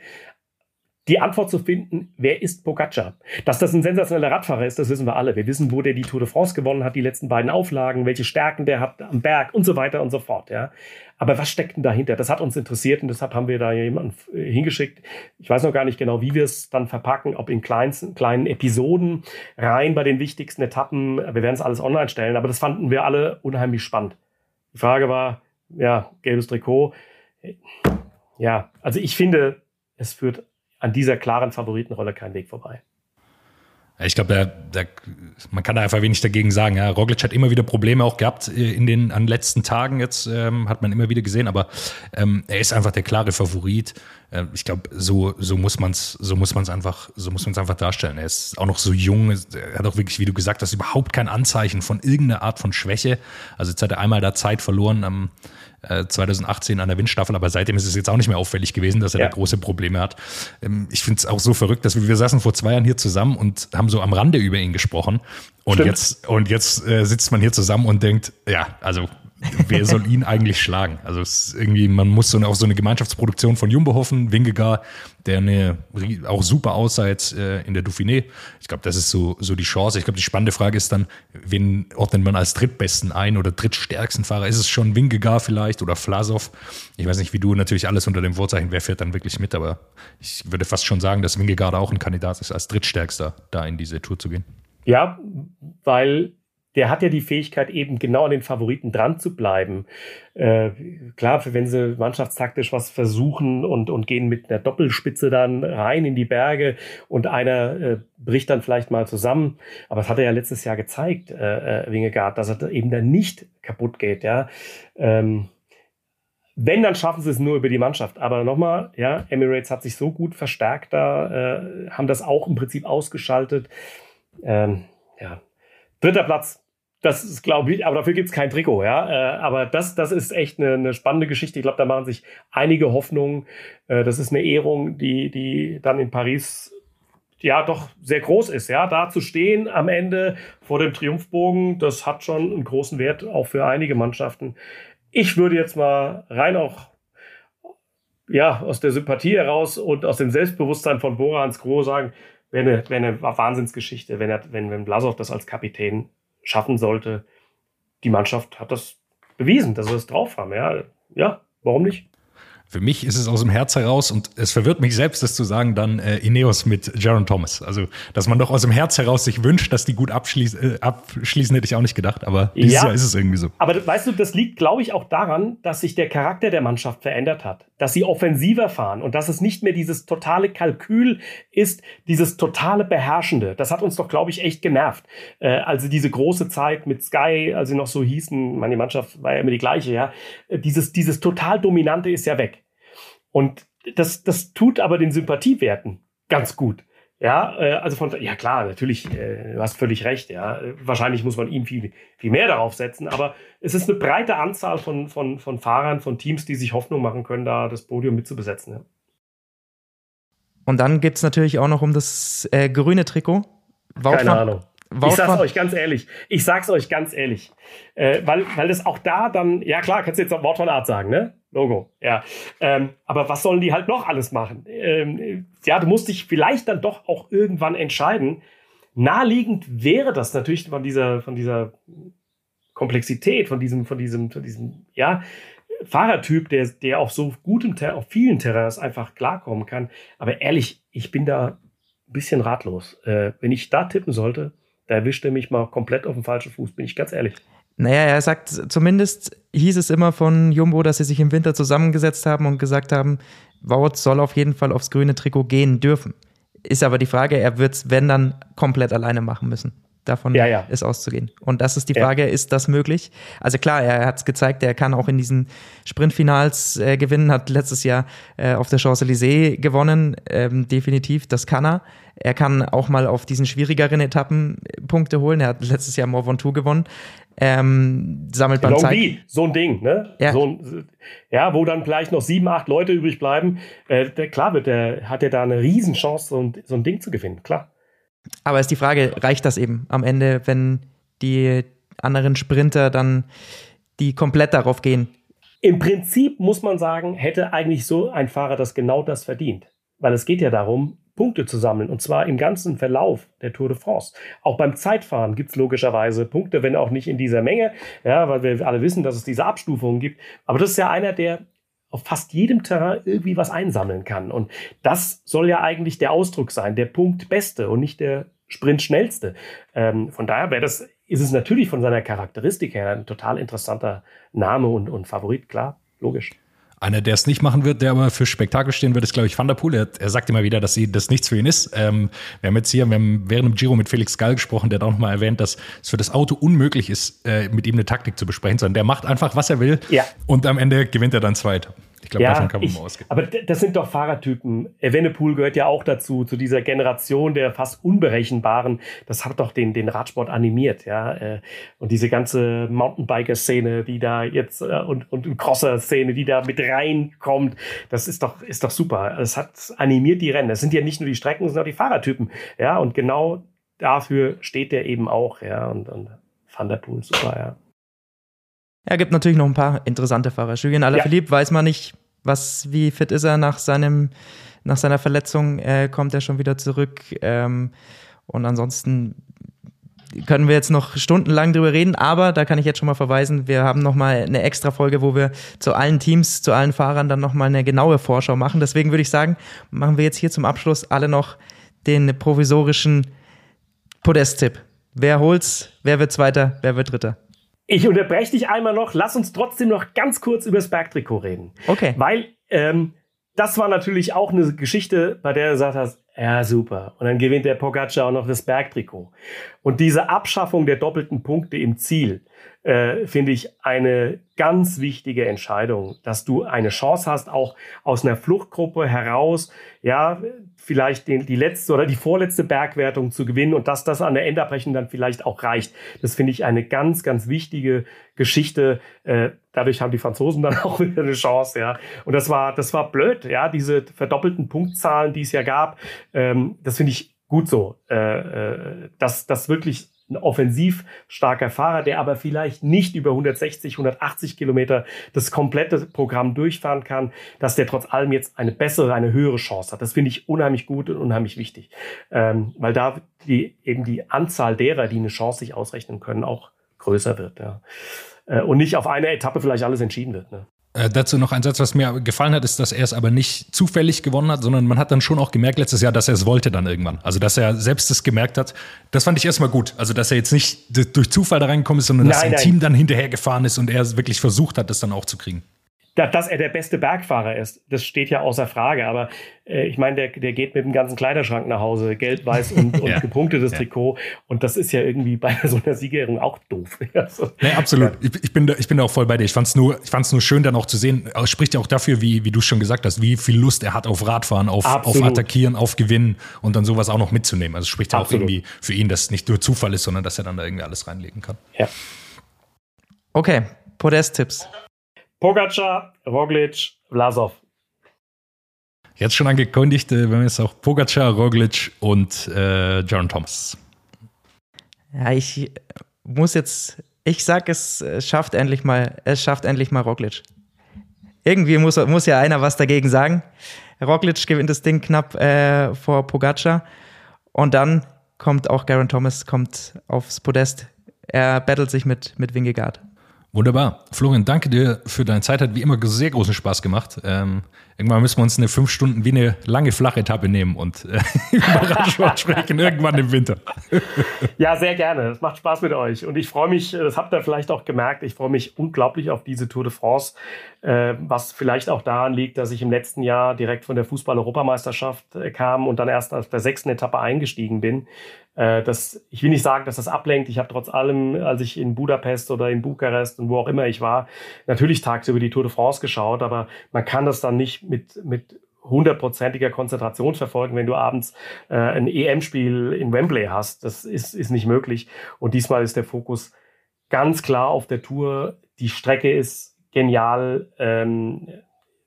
die Antwort zu finden, wer ist Pogacar? Dass das ein sensationeller Radfahrer ist, das wissen wir alle. Wir wissen, wo der die Tour de France gewonnen hat, die letzten beiden Auflagen, welche Stärken der hat am Berg und so weiter und so fort. Ja. Aber was steckt denn dahinter? Das hat uns interessiert und deshalb haben wir da jemanden äh, hingeschickt. Ich weiß noch gar nicht genau, wie wir es dann verpacken, ob in kleinsten, kleinen Episoden rein bei den wichtigsten Etappen. Wir werden es alles online stellen, aber das fanden wir alle unheimlich spannend. Die Frage war, ja, gelbes Trikot ja, also ich finde, es führt an dieser klaren Favoritenrolle kein Weg vorbei. Ich glaube, man kann da einfach wenig dagegen sagen. Ja, Roglic hat immer wieder Probleme auch gehabt äh, in den an letzten Tagen jetzt, ähm, hat man immer wieder gesehen, aber ähm, er ist einfach der klare Favorit. Äh, ich glaube, so, so muss man es so muss man's einfach, so muss man einfach darstellen. Er ist auch noch so jung, er hat auch wirklich, wie du gesagt hast, überhaupt kein Anzeichen von irgendeiner Art von Schwäche. Also jetzt hat er einmal da Zeit verloren am 2018 äh, an der Windstaffel, aber seitdem ist es jetzt auch nicht mehr auffällig gewesen, dass er ja. da große Probleme hat. Ähm, ich finde es auch so verrückt, dass wir, wir saßen vor zwei Jahren hier zusammen und haben so am Rande über ihn gesprochen. Und Stimmt. jetzt, und jetzt äh, sitzt man hier zusammen und denkt, ja, also wer soll ihn eigentlich schlagen? Also es ist irgendwie, man muss so eine, auf so eine Gemeinschaftsproduktion von Jumbo hoffen, Wingegar, der eine auch super aussah jetzt äh, in der Dauphiné. Ich glaube, das ist so, so die Chance. Ich glaube, die spannende Frage ist dann, wen ordnet man als drittbesten ein oder drittstärksten Fahrer? Ist es schon Wingegar vielleicht oder Flasov? Ich weiß nicht, wie du natürlich alles unter dem Vorzeichen, wer fährt dann wirklich mit, aber ich würde fast schon sagen, dass Wingegar da auch ein Kandidat ist, als drittstärkster da in diese Tour zu gehen. Ja, weil der hat ja die Fähigkeit, eben genau an den Favoriten dran zu bleiben. Äh, klar, wenn sie mannschaftstaktisch was versuchen und, und gehen mit einer Doppelspitze dann rein in die Berge und einer äh, bricht dann vielleicht mal zusammen. Aber das hat er ja letztes Jahr gezeigt, äh, äh Wingegaard, dass er eben dann nicht kaputt geht. Ja. Ähm, wenn, dann schaffen sie es nur über die Mannschaft. Aber nochmal, ja, Emirates hat sich so gut verstärkt da, äh, haben das auch im Prinzip ausgeschaltet. Ähm, ja, dritter Platz das ist, glaube ich, aber dafür gibt es kein Trikot, ja. Äh, aber das, das ist echt eine, eine spannende Geschichte. Ich glaube, da machen sich einige Hoffnungen. Äh, das ist eine Ehrung, die, die dann in Paris ja doch sehr groß ist, ja. Da zu stehen am Ende vor dem Triumphbogen, das hat schon einen großen Wert, auch für einige Mannschaften. Ich würde jetzt mal rein auch ja, aus der Sympathie heraus und aus dem Selbstbewusstsein von Bora Hans Groh sagen, wäre eine, wär eine Wahnsinnsgeschichte, wenn, er, wenn, wenn Blasov das als Kapitän schaffen sollte. Die Mannschaft hat das bewiesen, dass sie das drauf haben. Ja, ja warum nicht? Für mich ist es aus dem Herz heraus und es verwirrt mich selbst, das zu sagen, dann äh, Ineos mit Jaron Thomas. Also, dass man doch aus dem Herz heraus sich wünscht, dass die gut abschließ, äh, abschließen, hätte ich auch nicht gedacht, aber dieses ja, Jahr ist es irgendwie so. Aber weißt du, das liegt, glaube ich, auch daran, dass sich der Charakter der Mannschaft verändert hat. Dass sie offensiver fahren und dass es nicht mehr dieses totale Kalkül ist, dieses totale Beherrschende. Das hat uns doch, glaube ich, echt genervt. Äh, also diese große Zeit mit Sky, als sie noch so hießen, meine Mannschaft war ja immer die gleiche, ja. Äh, dieses, dieses total Dominante ist ja weg. Und das, das tut aber den Sympathiewerten ganz gut. Ja, äh, also von, ja klar, natürlich, äh, du hast völlig recht, ja. Wahrscheinlich muss man ihm viel, viel mehr darauf setzen, aber es ist eine breite Anzahl von, von, von Fahrern, von Teams, die sich Hoffnung machen können, da das Podium mitzubesetzen. Ja. Und dann gibt es natürlich auch noch um das äh, grüne Trikot. Keine Ahnung. Wout ich sag's euch ganz ehrlich. Ich sag's euch ganz ehrlich. Äh, weil, weil das auch da dann, ja klar, kannst du jetzt Wort von Art sagen, ne? Logo, ja. Ähm, aber was sollen die halt noch alles machen? Ähm, ja, du musst dich vielleicht dann doch auch irgendwann entscheiden. Naheliegend wäre das natürlich von dieser, von dieser Komplexität, von diesem, von diesem, von diesem, ja, Fahrertyp, der, der auf so gutem, auf vielen Terrains einfach klarkommen kann. Aber ehrlich, ich bin da ein bisschen ratlos. Äh, wenn ich da tippen sollte, da erwischt er mich mal komplett auf den falschen Fuß, bin ich ganz ehrlich. Naja, er sagt, zumindest hieß es immer von Jumbo, dass sie sich im Winter zusammengesetzt haben und gesagt haben, Wout soll auf jeden Fall aufs grüne Trikot gehen dürfen. Ist aber die Frage, er wird es, wenn dann, komplett alleine machen müssen. Davon ja, ja. ist auszugehen. Und das ist die Frage, ja. ist das möglich? Also klar, er hat es gezeigt, er kann auch in diesen Sprintfinals äh, gewinnen, hat letztes Jahr äh, auf der Champs-Élysées gewonnen, ähm, definitiv, das kann er. Er kann auch mal auf diesen schwierigeren Etappen Punkte holen. Er hat letztes Jahr Mont Ventoux gewonnen. Ähm, sammelt beim Zeit. So ein Ding, ne? Ja. So ein, ja, wo dann vielleicht noch sieben, acht Leute übrig bleiben. Äh, der, klar wird, der hat ja da eine Riesenchance, so ein, so ein Ding zu gewinnen, klar. Aber ist die Frage, reicht das eben am Ende, wenn die anderen Sprinter dann die komplett darauf gehen? Im Prinzip muss man sagen, hätte eigentlich so ein Fahrer das genau das verdient. Weil es geht ja darum, Punkte zu sammeln. Und zwar im ganzen Verlauf der Tour de France. Auch beim Zeitfahren gibt es logischerweise Punkte, wenn auch nicht in dieser Menge. Ja, weil wir alle wissen, dass es diese Abstufungen gibt. Aber das ist ja einer, der auf fast jedem Terrain irgendwie was einsammeln kann. Und das soll ja eigentlich der Ausdruck sein, der Punkt Beste und nicht der Sprint schnellste. Ähm, von daher wäre das, ist es natürlich von seiner Charakteristik her ein total interessanter Name und, und Favorit, klar, logisch. Einer, der es nicht machen wird, der aber für Spektakel stehen wird, ist, glaube ich, Van der Poel. Er, er sagt immer wieder, dass sie, das nichts für ihn ist. Ähm, wir haben jetzt hier, wir haben während dem Giro mit Felix Gall gesprochen, der hat auch noch mal erwähnt, dass es für das Auto unmöglich ist, äh, mit ihm eine Taktik zu besprechen, sondern der macht einfach, was er will. Ja. Und am Ende gewinnt er dann zweit. Ich glaube, ja, davon kann man ich, mal ausgehen. Aber das sind doch Fahrertypen. Evenepoel gehört ja auch dazu, zu dieser Generation der fast Unberechenbaren. Das hat doch den, den Radsport animiert, ja. Äh, und diese ganze Mountainbiker-Szene, die da jetzt äh, und, und Crosser-Szene, die da mit reinkommt, das ist doch, ist doch super. Es hat animiert die Rennen. Es sind ja nicht nur die Strecken, sondern auch die Fahrertypen. Ja, und genau dafür steht der eben auch, ja. Und, und Van der Poel, super, ja. Er gibt natürlich noch ein paar interessante Fahrer. Julien Alaphilippe ja. weiß man nicht, was, wie fit ist er nach seinem, nach seiner Verletzung, äh, kommt er schon wieder zurück. Ähm, und ansonsten können wir jetzt noch stundenlang drüber reden, aber da kann ich jetzt schon mal verweisen, wir haben noch mal eine extra Folge, wo wir zu allen Teams, zu allen Fahrern dann noch mal eine genaue Vorschau machen. Deswegen würde ich sagen, machen wir jetzt hier zum Abschluss alle noch den provisorischen Podest-Tipp. Wer holt's? Wer wird Zweiter? Wer wird Dritter? Ich unterbreche dich einmal noch. Lass uns trotzdem noch ganz kurz über das Bergtrikot reden. Okay. Weil ähm, das war natürlich auch eine Geschichte, bei der du gesagt hast, ja, super. Und dann gewinnt der Pogacar auch noch das Bergtrikot. Und diese Abschaffung der doppelten Punkte im Ziel, äh, finde ich eine ganz wichtige Entscheidung, dass du eine Chance hast, auch aus einer Fluchtgruppe heraus, ja, vielleicht den, die letzte oder die vorletzte Bergwertung zu gewinnen und dass das an der Endabrechnung dann vielleicht auch reicht. Das finde ich eine ganz, ganz wichtige Geschichte. Äh, dadurch haben die Franzosen dann auch wieder eine Chance, ja. Und das war, das war blöd, ja, diese verdoppelten Punktzahlen, die es ja gab. Ähm, das finde ich gut so. Äh, äh, dass das wirklich ein offensiv starker Fahrer, der aber vielleicht nicht über 160, 180 Kilometer das komplette Programm durchfahren kann, dass der trotz allem jetzt eine bessere, eine höhere Chance hat. Das finde ich unheimlich gut und unheimlich wichtig, ähm, weil da die, eben die Anzahl derer, die eine Chance sich ausrechnen können, auch größer wird. Ja. Äh, und nicht auf eine Etappe vielleicht alles entschieden wird. Ne? Äh, dazu noch ein Satz, was mir gefallen hat, ist, dass er es aber nicht zufällig gewonnen hat, sondern man hat dann schon auch gemerkt letztes Jahr, dass er es wollte dann irgendwann. Also, dass er selbst es gemerkt hat. Das fand ich erstmal gut. Also, dass er jetzt nicht durch Zufall da reingekommen ist, sondern nein, dass sein nein. Team dann hinterher gefahren ist und er wirklich versucht hat, das dann auch zu kriegen dass er der beste Bergfahrer ist, das steht ja außer Frage. Aber äh, ich meine, der, der geht mit dem ganzen Kleiderschrank nach Hause, gelb, weiß und, und ja. gepunktetes ja. Trikot. Und das ist ja irgendwie bei so einer Siegerehrung auch doof. also, nee, absolut. Ja. Ich, ich, bin da, ich bin da auch voll bei dir. Ich fand es nur, nur schön, dann auch zu sehen. Es spricht ja auch dafür, wie, wie du schon gesagt hast, wie viel Lust er hat auf Radfahren, auf, auf Attackieren, auf Gewinnen und dann sowas auch noch mitzunehmen. Also es spricht ja auch irgendwie für ihn, dass es nicht nur Zufall ist, sondern dass er dann da irgendwie alles reinlegen kann. Ja. Okay, Podest-Tipps. Pogacar, Roglic, Vlasov. Jetzt schon angekündigt, äh, wenn wir jetzt auch Pogacar, Roglic und äh, Jaron Thomas. Ja, ich muss jetzt, ich sag, es schafft endlich mal, es schafft endlich mal Roglic. Irgendwie muss, muss ja einer was dagegen sagen. Roglic gewinnt das Ding knapp äh, vor Pogacar und dann kommt auch Garen Thomas kommt aufs Podest. Er battelt sich mit, mit Wingegaard. Wunderbar. Florian, danke dir für deine Zeit. Hat wie immer sehr großen Spaß gemacht. Ähm, irgendwann müssen wir uns eine fünf Stunden wie eine lange flache Etappe nehmen und äh, über Radsport sprechen, irgendwann im Winter. ja, sehr gerne. Es macht Spaß mit euch. Und ich freue mich, das habt ihr vielleicht auch gemerkt, ich freue mich unglaublich auf diese Tour de France, äh, was vielleicht auch daran liegt, dass ich im letzten Jahr direkt von der Fußball-Europameisterschaft äh, kam und dann erst auf der sechsten Etappe eingestiegen bin. Äh, das, ich will nicht sagen, dass das ablenkt. Ich habe trotz allem, als ich in Budapest oder in Bukarest und wo auch immer ich war, natürlich tagsüber die Tour de France geschaut, aber man kann das dann nicht mit, mit hundertprozentiger Konzentration verfolgen, wenn du abends äh, ein EM-Spiel in Wembley hast. Das ist, ist nicht möglich. Und diesmal ist der Fokus ganz klar auf der Tour. Die Strecke ist genial ähm,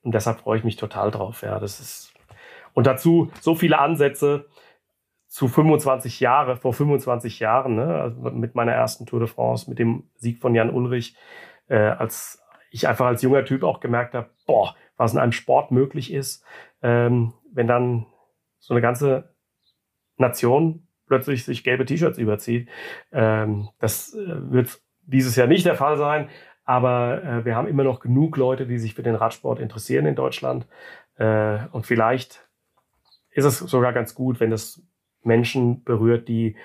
und deshalb freue ich mich total drauf. Ja, das ist und dazu so viele Ansätze zu 25 Jahre, vor 25 Jahren, ne, also mit meiner ersten Tour de France, mit dem Sieg von Jan Ulrich, äh, als ich einfach als junger Typ auch gemerkt habe, boah, was in einem Sport möglich ist, ähm, wenn dann so eine ganze Nation plötzlich sich gelbe T-Shirts überzieht. Ähm, das äh, wird dieses Jahr nicht der Fall sein, aber äh, wir haben immer noch genug Leute, die sich für den Radsport interessieren in Deutschland. Äh, und vielleicht ist es sogar ganz gut, wenn das Menschen berührt, die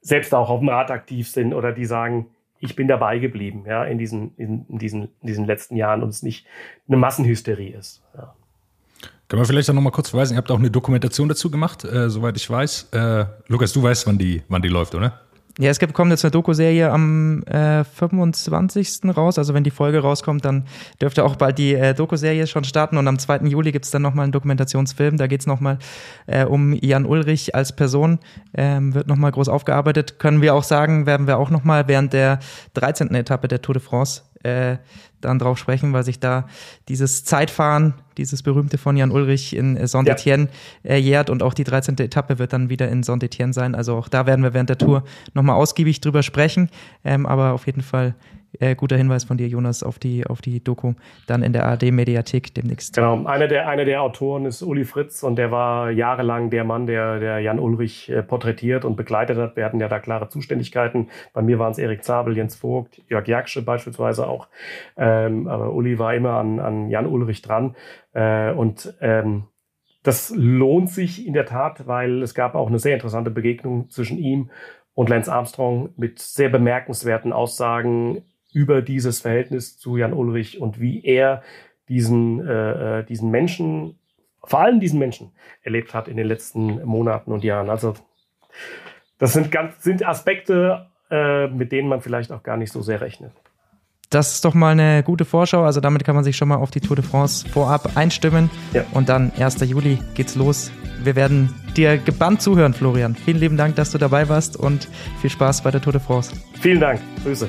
selbst auch auf dem Rad aktiv sind oder die sagen, ich bin dabei geblieben, ja, in diesen, in, diesen, in diesen letzten Jahren und es nicht eine Massenhysterie ist. Ja. Können wir vielleicht auch noch mal kurz verweisen, ihr habt auch eine Dokumentation dazu gemacht, äh, soweit ich weiß. Äh, Lukas, du weißt, wann die, wann die läuft, oder? Ja, es gibt, kommt jetzt eine Doku-Serie am äh, 25. raus. Also wenn die Folge rauskommt, dann dürfte auch bald die äh, Doku-Serie schon starten. Und am 2. Juli gibt's dann nochmal einen Dokumentationsfilm. Da geht's nochmal äh, um Jan Ulrich als Person. Ähm, wird nochmal groß aufgearbeitet. Können wir auch sagen, werden wir auch nochmal während der 13. Etappe der Tour de France äh, dann drauf sprechen, weil sich da dieses Zeitfahren, dieses berühmte von Jan Ulrich in äh, Saint-Etienne ja. äh, jährt und auch die 13. Etappe wird dann wieder in Saint-Etienne sein. Also auch da werden wir während der Tour nochmal ausgiebig drüber sprechen. Ähm, aber auf jeden Fall äh, guter Hinweis von dir, Jonas, auf die, auf die Doku dann in der ARD-Mediathek demnächst. Genau, einer der, einer der Autoren ist Uli Fritz und der war jahrelang der Mann, der, der Jan Ulrich äh, porträtiert und begleitet hat. Wir hatten ja da klare Zuständigkeiten. Bei mir waren es Erik Zabel, Jens Vogt, Jörg Jaksche beispielsweise auch. Ähm, aber Uli war immer an, an Jan Ulrich dran. Äh, und ähm, das lohnt sich in der Tat, weil es gab auch eine sehr interessante Begegnung zwischen ihm und Lance Armstrong mit sehr bemerkenswerten Aussagen über dieses Verhältnis zu Jan Ulrich und wie er diesen, äh, äh, diesen Menschen, vor allem diesen Menschen, erlebt hat in den letzten Monaten und Jahren. Also das sind, ganz, sind Aspekte, äh, mit denen man vielleicht auch gar nicht so sehr rechnet. Das ist doch mal eine gute Vorschau. Also damit kann man sich schon mal auf die Tour de France vorab einstimmen. Ja. Und dann 1. Juli geht's los. Wir werden dir gebannt zuhören, Florian. Vielen lieben Dank, dass du dabei warst und viel Spaß bei der Tour de France. Vielen Dank. Grüße.